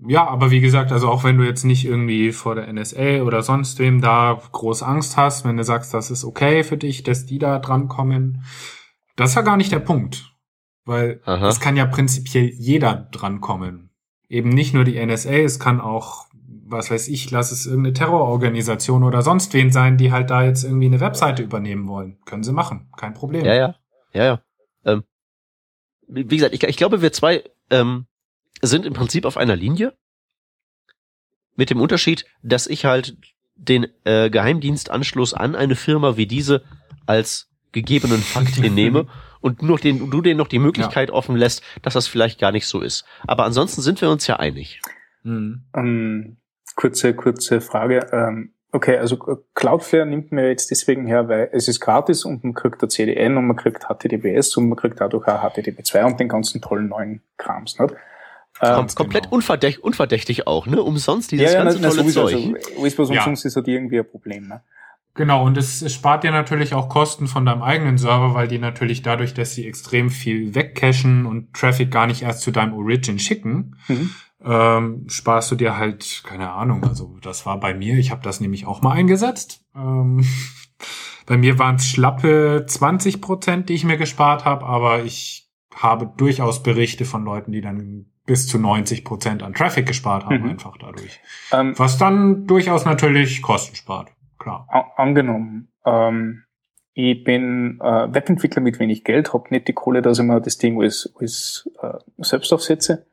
C: Ja, aber wie gesagt, also auch wenn du jetzt nicht irgendwie vor der NSA oder sonst wem da groß Angst hast, wenn du sagst, das ist okay für dich, dass die da drankommen, das ist ja gar nicht der Punkt. Weil
A: Aha.
C: es kann ja prinzipiell jeder drankommen. Eben nicht nur die NSA, es kann auch, was weiß ich, lass es irgendeine Terrororganisation oder sonst wen sein, die halt da jetzt irgendwie eine Webseite übernehmen wollen. Können sie machen, kein Problem.
A: Ja, ja. Ja, ja. Ähm, wie wie gesagt, ich, ich glaube, wir zwei ähm, sind im Prinzip auf einer Linie. Mit dem Unterschied, dass ich halt den äh, Geheimdienstanschluss an eine Firma wie diese als gegebenen Fakt hinnehme und nur den, du denen noch die Möglichkeit offen lässt, dass das vielleicht gar nicht so ist. Aber ansonsten sind wir uns ja einig.
C: Mhm.
D: Ähm, kurze, kurze Frage. Ähm, okay, also Cloudflare nimmt mir jetzt deswegen her, weil es ist gratis und man kriegt da CDN und man kriegt HTTPS und man kriegt dadurch auch HTTP2 und den ganzen tollen neuen Krams. Nicht?
A: Kom
C: Ganz
A: komplett
C: genau.
A: unverdächt, unverdächtig auch, ne? Umsonst dieses ganze
D: na,
A: tolle
D: sowieso,
A: Zeug.
D: Also, alles, was
C: Ja.
D: umsonst ist, hat irgendwie ein Problem. Ne?
C: Genau, und es, es spart dir natürlich auch Kosten von deinem eigenen Server, weil die natürlich dadurch, dass sie extrem viel wegcachen und Traffic gar nicht erst zu deinem Origin schicken,
D: Mhm.
C: ähm, sparst du dir halt, keine Ahnung, also das war bei mir, ich habe das nämlich auch mal eingesetzt. Ähm, bei mir waren es schlappe 20 Prozent, die ich mir gespart habe, aber ich habe durchaus Berichte von Leuten, die dann bis zu 90 Prozent an Traffic gespart haben,
D: Mhm.
C: einfach dadurch.
D: Ähm,
C: Was dann durchaus natürlich Kosten spart, klar.
D: a- angenommen, ähm, ich bin äh, Webentwickler mit wenig Geld, habe nicht die Kohle, dass ich mir das Ding alles, alles äh, selbst aufsetze,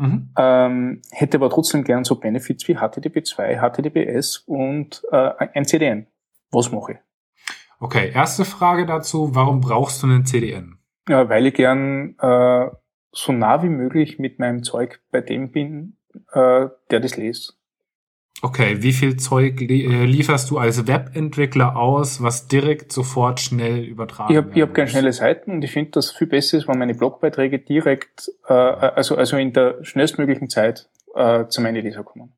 C: Mhm.
D: ähm, hätte aber trotzdem gern so Benefits wie HTTP2, HTTPS und äh, ein CDN. Was mache ich?
C: Okay, erste Frage dazu, warum brauchst du einen CDN?
D: Ja, weil ich gern äh, so nah wie möglich mit meinem Zeug bei dem bin, äh, der das liest.
C: Okay, wie viel Zeug li äh, lieferst du als Webentwickler aus, was direkt sofort schnell übertragen
D: Ich habe ich hab gerne schnelle Seiten und ich finde, dass viel besser ist, wenn meine Blogbeiträge direkt, äh, also, also in der schnellstmöglichen Zeit äh, zu meinen Leser kommen.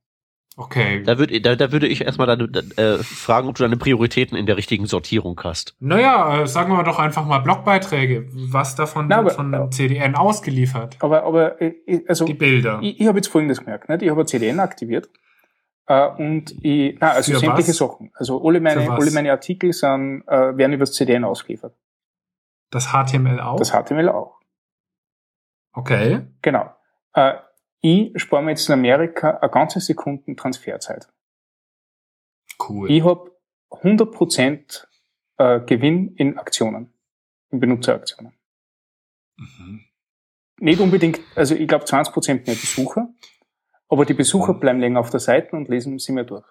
C: Okay.
A: Da, würd, da, da würde ich erstmal deine, äh, fragen, ob du deine Prioritäten in der richtigen Sortierung hast.
C: Naja, äh, sagen wir doch einfach mal Blogbeiträge. Was davon
D: Na,
C: wird
D: aber-
C: von einem CDN ausgeliefert?
D: Aber, aber äh, also
C: Die Bilder.
D: ich, ich habe jetzt Folgendes gemerkt. Nicht? Ich habe ein CDN aktiviert äh, und ich, na, also
C: Für
D: sämtliche
C: was?
D: Sachen. Also alle meine, alle meine Artikel sind, äh, werden über das CDN ausgeliefert.
C: Das HTML auch?
D: Das HTML auch.
C: okay.
D: Genau. Äh, ich spare mir jetzt in Amerika eine ganze Sekunden Transferzeit.
C: Cool.
D: Ich habe 100% äh, Gewinn in Aktionen, in Benutzeraktionen.
C: Mhm.
D: Nicht unbedingt, also ich glaube 20% mehr Besucher, aber die Besucher bleiben länger auf der Seite und lesen sie mehr durch.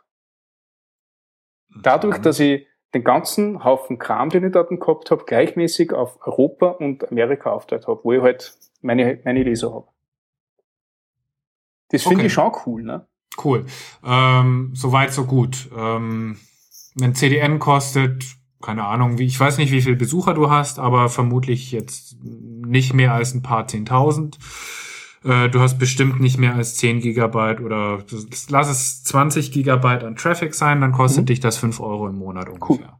D: Dadurch, dass ich den ganzen Haufen Kram, den ich dort gehabt habe, gleichmäßig auf Europa und Amerika aufteilt habe, wo ich halt meine, meine Leser habe. Das finde
C: Okay.
D: ich schon cool, ne?
C: Cool. Ähm, Soweit, so gut. Ähm, ein CDN kostet, keine Ahnung, wie, ich weiß nicht, wie viele Besucher du hast, aber vermutlich jetzt nicht mehr als ein paar Zehntausend. Äh, du hast bestimmt nicht mehr als 10 Gigabyte oder lass es 20 Gigabyte an Traffic sein, dann kostet
D: Mhm.
C: dich das 5 Euro im Monat ungefähr.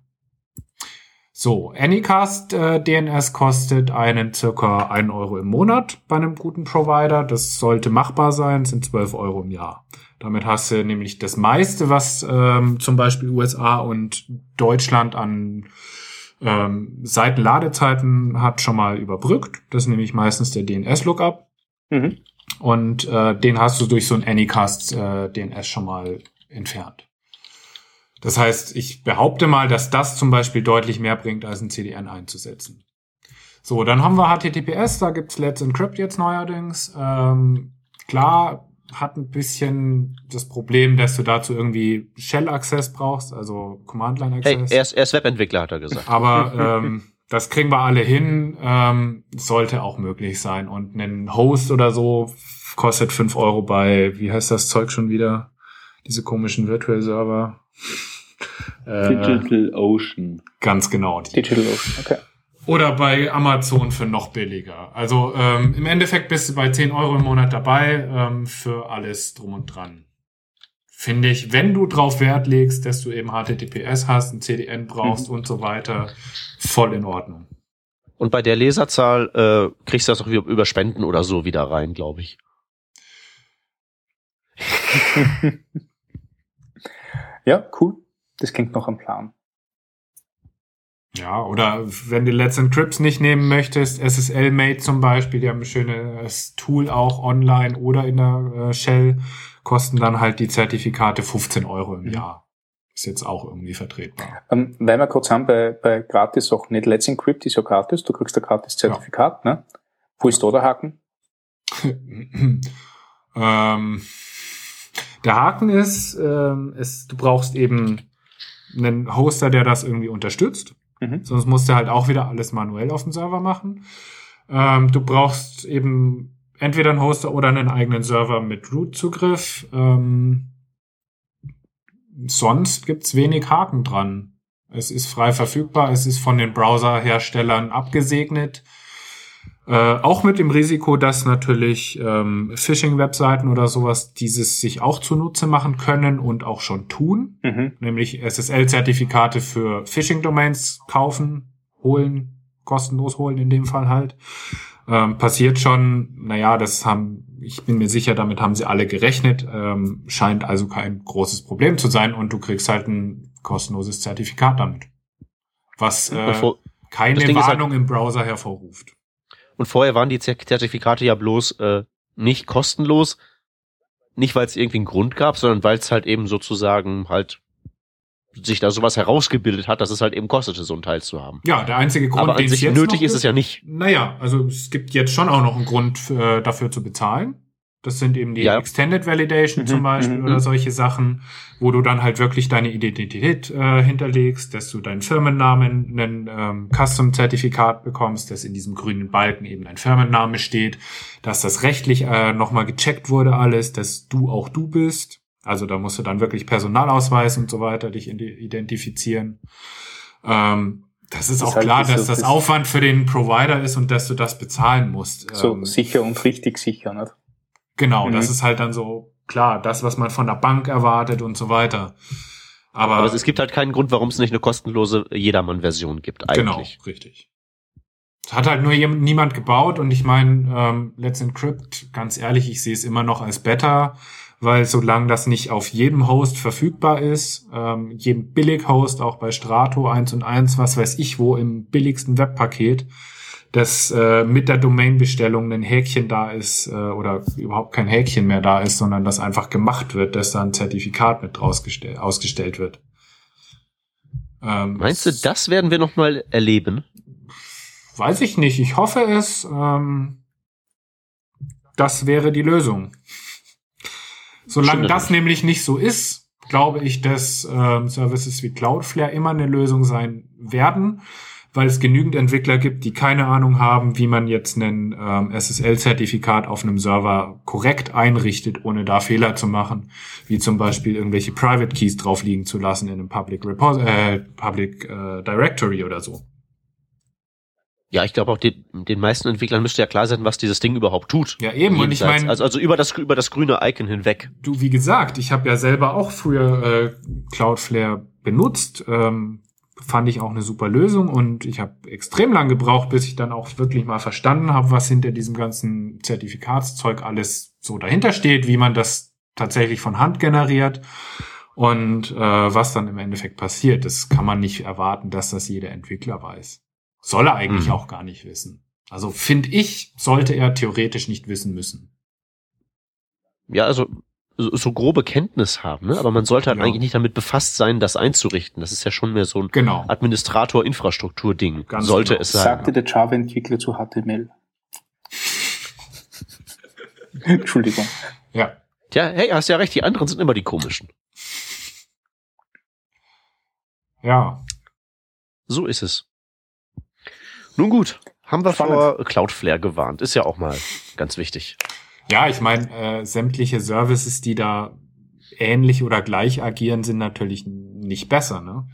C: So, Anycast äh, DNS kostet einen circa 1 Euro im Monat bei einem guten Provider. Das sollte machbar sein, sind 12 Euro im Jahr. Damit hast du nämlich das meiste, was ähm, zum Beispiel USA und Deutschland an ähm, Seitenladezeiten hat, schon mal überbrückt. Das ist nämlich meistens der DNS-Lookup.
D: Mhm.
C: Und äh, den hast du durch so ein Anycast äh, DNS schon mal entfernt. Das heißt, ich behaupte mal, dass das zum Beispiel deutlich mehr bringt, als ein CDN einzusetzen. So, dann haben wir HTTPS, da gibt's Let's Encrypt jetzt neuerdings. Ähm, klar, hat ein bisschen das Problem, dass du dazu irgendwie Shell-Access brauchst, also
A: Hey,
C: Command-Line-Access.
A: er ist, er ist Webentwickler, hat er gesagt.
C: Aber ähm, das kriegen wir alle hin. Ähm, sollte auch möglich sein. Und ein Host oder so kostet 5 Euro bei, wie heißt das Zeug schon wieder? Diese komischen Virtual-Server. Äh,
B: Digital Ocean.
C: ganz genau. Die.
D: Digital Ocean, okay.
C: Oder bei Amazon für noch billiger. Also ähm, im Endeffekt bist du bei 10 Euro im Monat dabei ähm, für alles drum und dran. Finde ich, wenn du drauf Wert legst, dass du eben HTTPS hast, ein CDN brauchst und so weiter, voll in Ordnung.
A: Und bei der Leserzahl äh, kriegst du das auch wieder über Spenden oder so wieder rein, glaube ich.
D: Ja, cool. Das klingt noch am Plan.
C: Ja, oder wenn du Let's Encrypts nicht nehmen möchtest, SSL Mate zum Beispiel, die haben ein schönes Tool auch online oder in der äh, Shell, kosten dann halt die Zertifikate 15 Euro im
D: Mhm.
C: Jahr. Ist jetzt auch irgendwie vertretbar.
D: Ähm, weil wir kurz haben bei, bei gratis auch nicht Let's Encrypt ist ja gratis, du kriegst ein gratis Zertifikat, ne? Wo ist da der Haken?
C: ähm, der Haken ist, ähm, ist, du brauchst eben einen Hoster, der das irgendwie unterstützt.
D: Mhm.
C: Sonst musst du halt auch wieder alles manuell auf dem Server machen. Ähm, du brauchst eben entweder einen Hoster oder einen eigenen Server mit Root-Zugriff. Ähm, sonst gibt's wenig Haken dran. Es ist frei verfügbar, es ist von den Browserherstellern abgesegnet. Äh, auch mit dem Risiko, dass natürlich ähm, Phishing-Webseiten oder sowas dieses sich auch zunutze machen können und auch schon tun
D: Mhm.
C: nämlich SSL-Zertifikate für Phishing-Domains kaufen, holen, kostenlos holen in dem Fall halt. Ähm, passiert schon, naja, das haben, ich bin mir sicher, damit haben sie alle gerechnet, ähm, scheint also kein großes Problem zu sein und du kriegst halt ein kostenloses Zertifikat damit. Was äh,
A: vor,
C: keine
A: halt-
C: Warnung im Browser hervorruft.
A: und vorher waren die Zer- Zertifikate ja bloß äh, nicht kostenlos. Nicht, weil es irgendwie einen Grund gab, sondern weil es halt eben sozusagen halt sich da sowas herausgebildet hat, dass es halt eben kostete, so ein Teil zu haben.
C: Ja, der einzige Grund,
A: Aber an
C: den es
A: sich
C: jetzt
A: nötig
C: noch
A: ist es ja nicht.
C: Naja, also es gibt jetzt schon auch noch einen Grund äh, dafür zu bezahlen. Das sind eben die
A: Ja.
C: Extended Validation
D: Mhm,
C: zum Beispiel
D: mhm,
C: oder
D: mhm.
C: solche Sachen, wo du dann halt wirklich deine Identität äh, hinterlegst, dass du deinen Firmennamen, ein ähm, Custom-Zertifikat bekommst, dass in diesem grünen Balken eben dein Firmenname steht, dass das rechtlich äh, nochmal gecheckt wurde alles, dass du auch du bist. Also da musst du dann wirklich Personalausweis und so weiter dich ide- identifizieren. Ähm, das ist
D: Das
C: auch
D: halt
C: klar,
D: ist so-
C: dass das Aufwand für den Provider ist und dass du das bezahlen musst.
D: So
C: Ähm,
D: sicher und richtig sicher, nicht?
C: Genau,
D: Mhm.
C: das ist halt dann so klar, das, was man von der Bank erwartet und so weiter. Aber,
A: Aber es gibt halt keinen Grund, warum es nicht eine kostenlose Jedermann-Version gibt,
C: genau,
A: eigentlich.
C: richtig. Es hat halt nur niemand gebaut und ich meine, ähm, Let's Encrypt, ganz ehrlich, ich sehe es immer noch als Beta, weil solange das nicht auf jedem Host verfügbar ist, ähm, jedem Billig-Host, auch bei Strato 1 und 1, was weiß ich wo, im billigsten Webpaket, dass äh, mit der Domain-Bestellung ein Häkchen da ist äh, oder überhaupt kein Häkchen mehr da ist, sondern dass einfach gemacht wird, dass da ein Zertifikat mit ausgestellt, ausgestellt wird. Ähm,
A: Meinst du, das werden wir noch mal erleben?
C: Weiß ich nicht. Ich hoffe es. Ähm, das wäre die Lösung. Solange
A: Stimmt
C: das nämlich nicht so ist, glaube ich, dass ähm, Services wie Cloudflare immer eine Lösung sein werden, weil es genügend Entwickler gibt, die keine Ahnung haben, wie man jetzt ein ähm, SSL-Zertifikat auf einem Server korrekt einrichtet, ohne da Fehler zu machen, wie zum Beispiel irgendwelche Private Keys drauf liegen zu lassen in einem Public, Repos äh, Public äh, Directory oder so.
A: Ja, ich glaube auch den, den meisten Entwicklern müsste ja klar sein, was dieses Ding überhaupt tut.
C: Ja, eben. Und ich meine,
A: also, also über das über das grüne Icon hinweg.
C: du, wie gesagt, ich habe ja selber auch früher äh, Cloudflare benutzt. Ähm, fand ich auch eine super Lösung und ich habe extrem lang gebraucht, bis ich dann auch wirklich mal verstanden habe, was hinter diesem ganzen Zertifikatszeug alles so dahinter steht, wie man das tatsächlich von Hand generiert und äh, was dann im Endeffekt passiert. Das kann man nicht erwarten, dass das jeder Entwickler weiß. Soll er eigentlich
A: Mhm.
C: auch gar nicht wissen. Also finde ich, sollte er theoretisch nicht wissen müssen.
A: Ja, also so, so grobe Kenntnis haben, ne? aber man sollte halt
C: Ja.
A: eigentlich nicht damit befasst sein, das einzurichten. Das ist ja schon mehr so ein
C: Genau.
A: Administrator-Infrastruktur-Ding.
C: Ganz
A: Sollte
C: genau.
A: es sein.
D: Sagte der Java-Entwickler zu HTML. Entschuldigung.
C: Ja.
A: Ja, hey, hast ja recht, die anderen sind immer die komischen.
C: Ja.
A: So ist es. Nun gut, haben wir
D: Spannend.
A: vor Cloudflare gewarnt. Ist ja auch mal ganz wichtig.
C: Ja, ich meine, äh, sämtliche Services, die da ähnlich oder gleich agieren, sind natürlich nicht besser. Ne?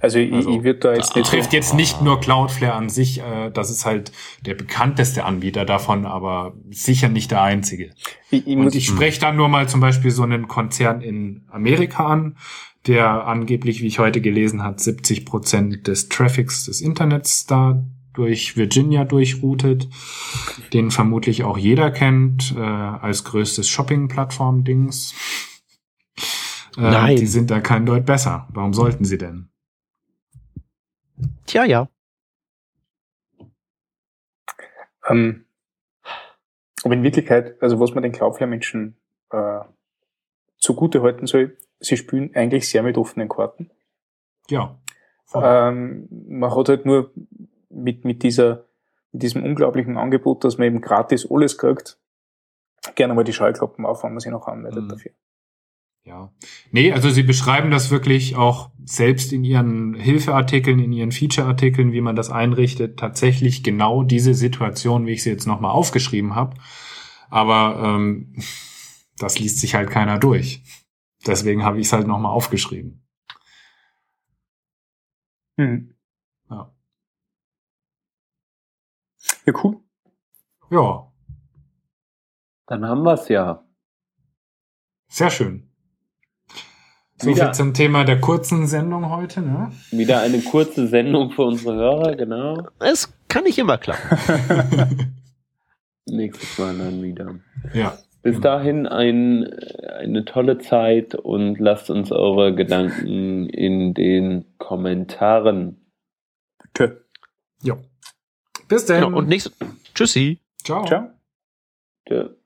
D: Also, ich,
C: Also,
D: ich würde da jetzt nicht
C: Trifft jetzt nicht nur Cloudflare an sich, äh, das ist halt der bekannteste Anbieter davon, aber sicher nicht der einzige.
D: Ich, ich
C: Und ich spreche dann nur mal zum Beispiel so einen Konzern in Amerika an, der angeblich, wie ich heute gelesen habe, 70 Prozent des Traffics des Internets da durch Virginia durchroutet, den vermutlich auch jeder kennt äh, als größtes Shopping-Plattform-Dings. Äh,
A: Nein.
C: Die sind da kein Deut besser. Warum sollten sie denn?
A: Tja, ja.
D: ähm, aber in Wirklichkeit, also was man den Cloudflare-Menschen äh, zugute halten soll, sie spielen eigentlich sehr mit offenen Karten.
C: Ja. Voll.
D: Ähm, man hat halt nur mit, mit dieser, mit diesem unglaublichen Angebot, dass man eben gratis alles kriegt, gerne mal die Scheuklappen auf, wenn man sich noch anmeldet
C: Mhm.
D: dafür.
C: Ja. Nee, also sie beschreiben das wirklich auch selbst in ihren Hilfeartikeln, in ihren Feature-Artikeln, wie man das einrichtet, tatsächlich genau diese Situation, wie ich sie jetzt nochmal aufgeschrieben habe. Aber ähm, das liest sich halt keiner durch. Deswegen habe ich es halt nochmal aufgeschrieben.
D: Mhm.
C: Ja.
D: Ja, cool.
C: ja,
B: Dann haben wir's ja.
C: sehr schön. So
B: Wieder-
C: viel zum Thema der kurzen Sendung heute, ne?
B: Wieder eine kurze Sendung für unsere Hörer, genau.
A: Es kann nicht immer klappen.
B: Nächstes Mal dann wieder.
C: ja.
B: Bis dahin ein, eine tolle Zeit und lasst uns eure Gedanken in den Kommentaren.
D: Tschö.
C: Jo. Bis dann.
A: Ja, und nächstes. Tschüssi.
C: Ciao.
D: Ciao.
B: Tschö.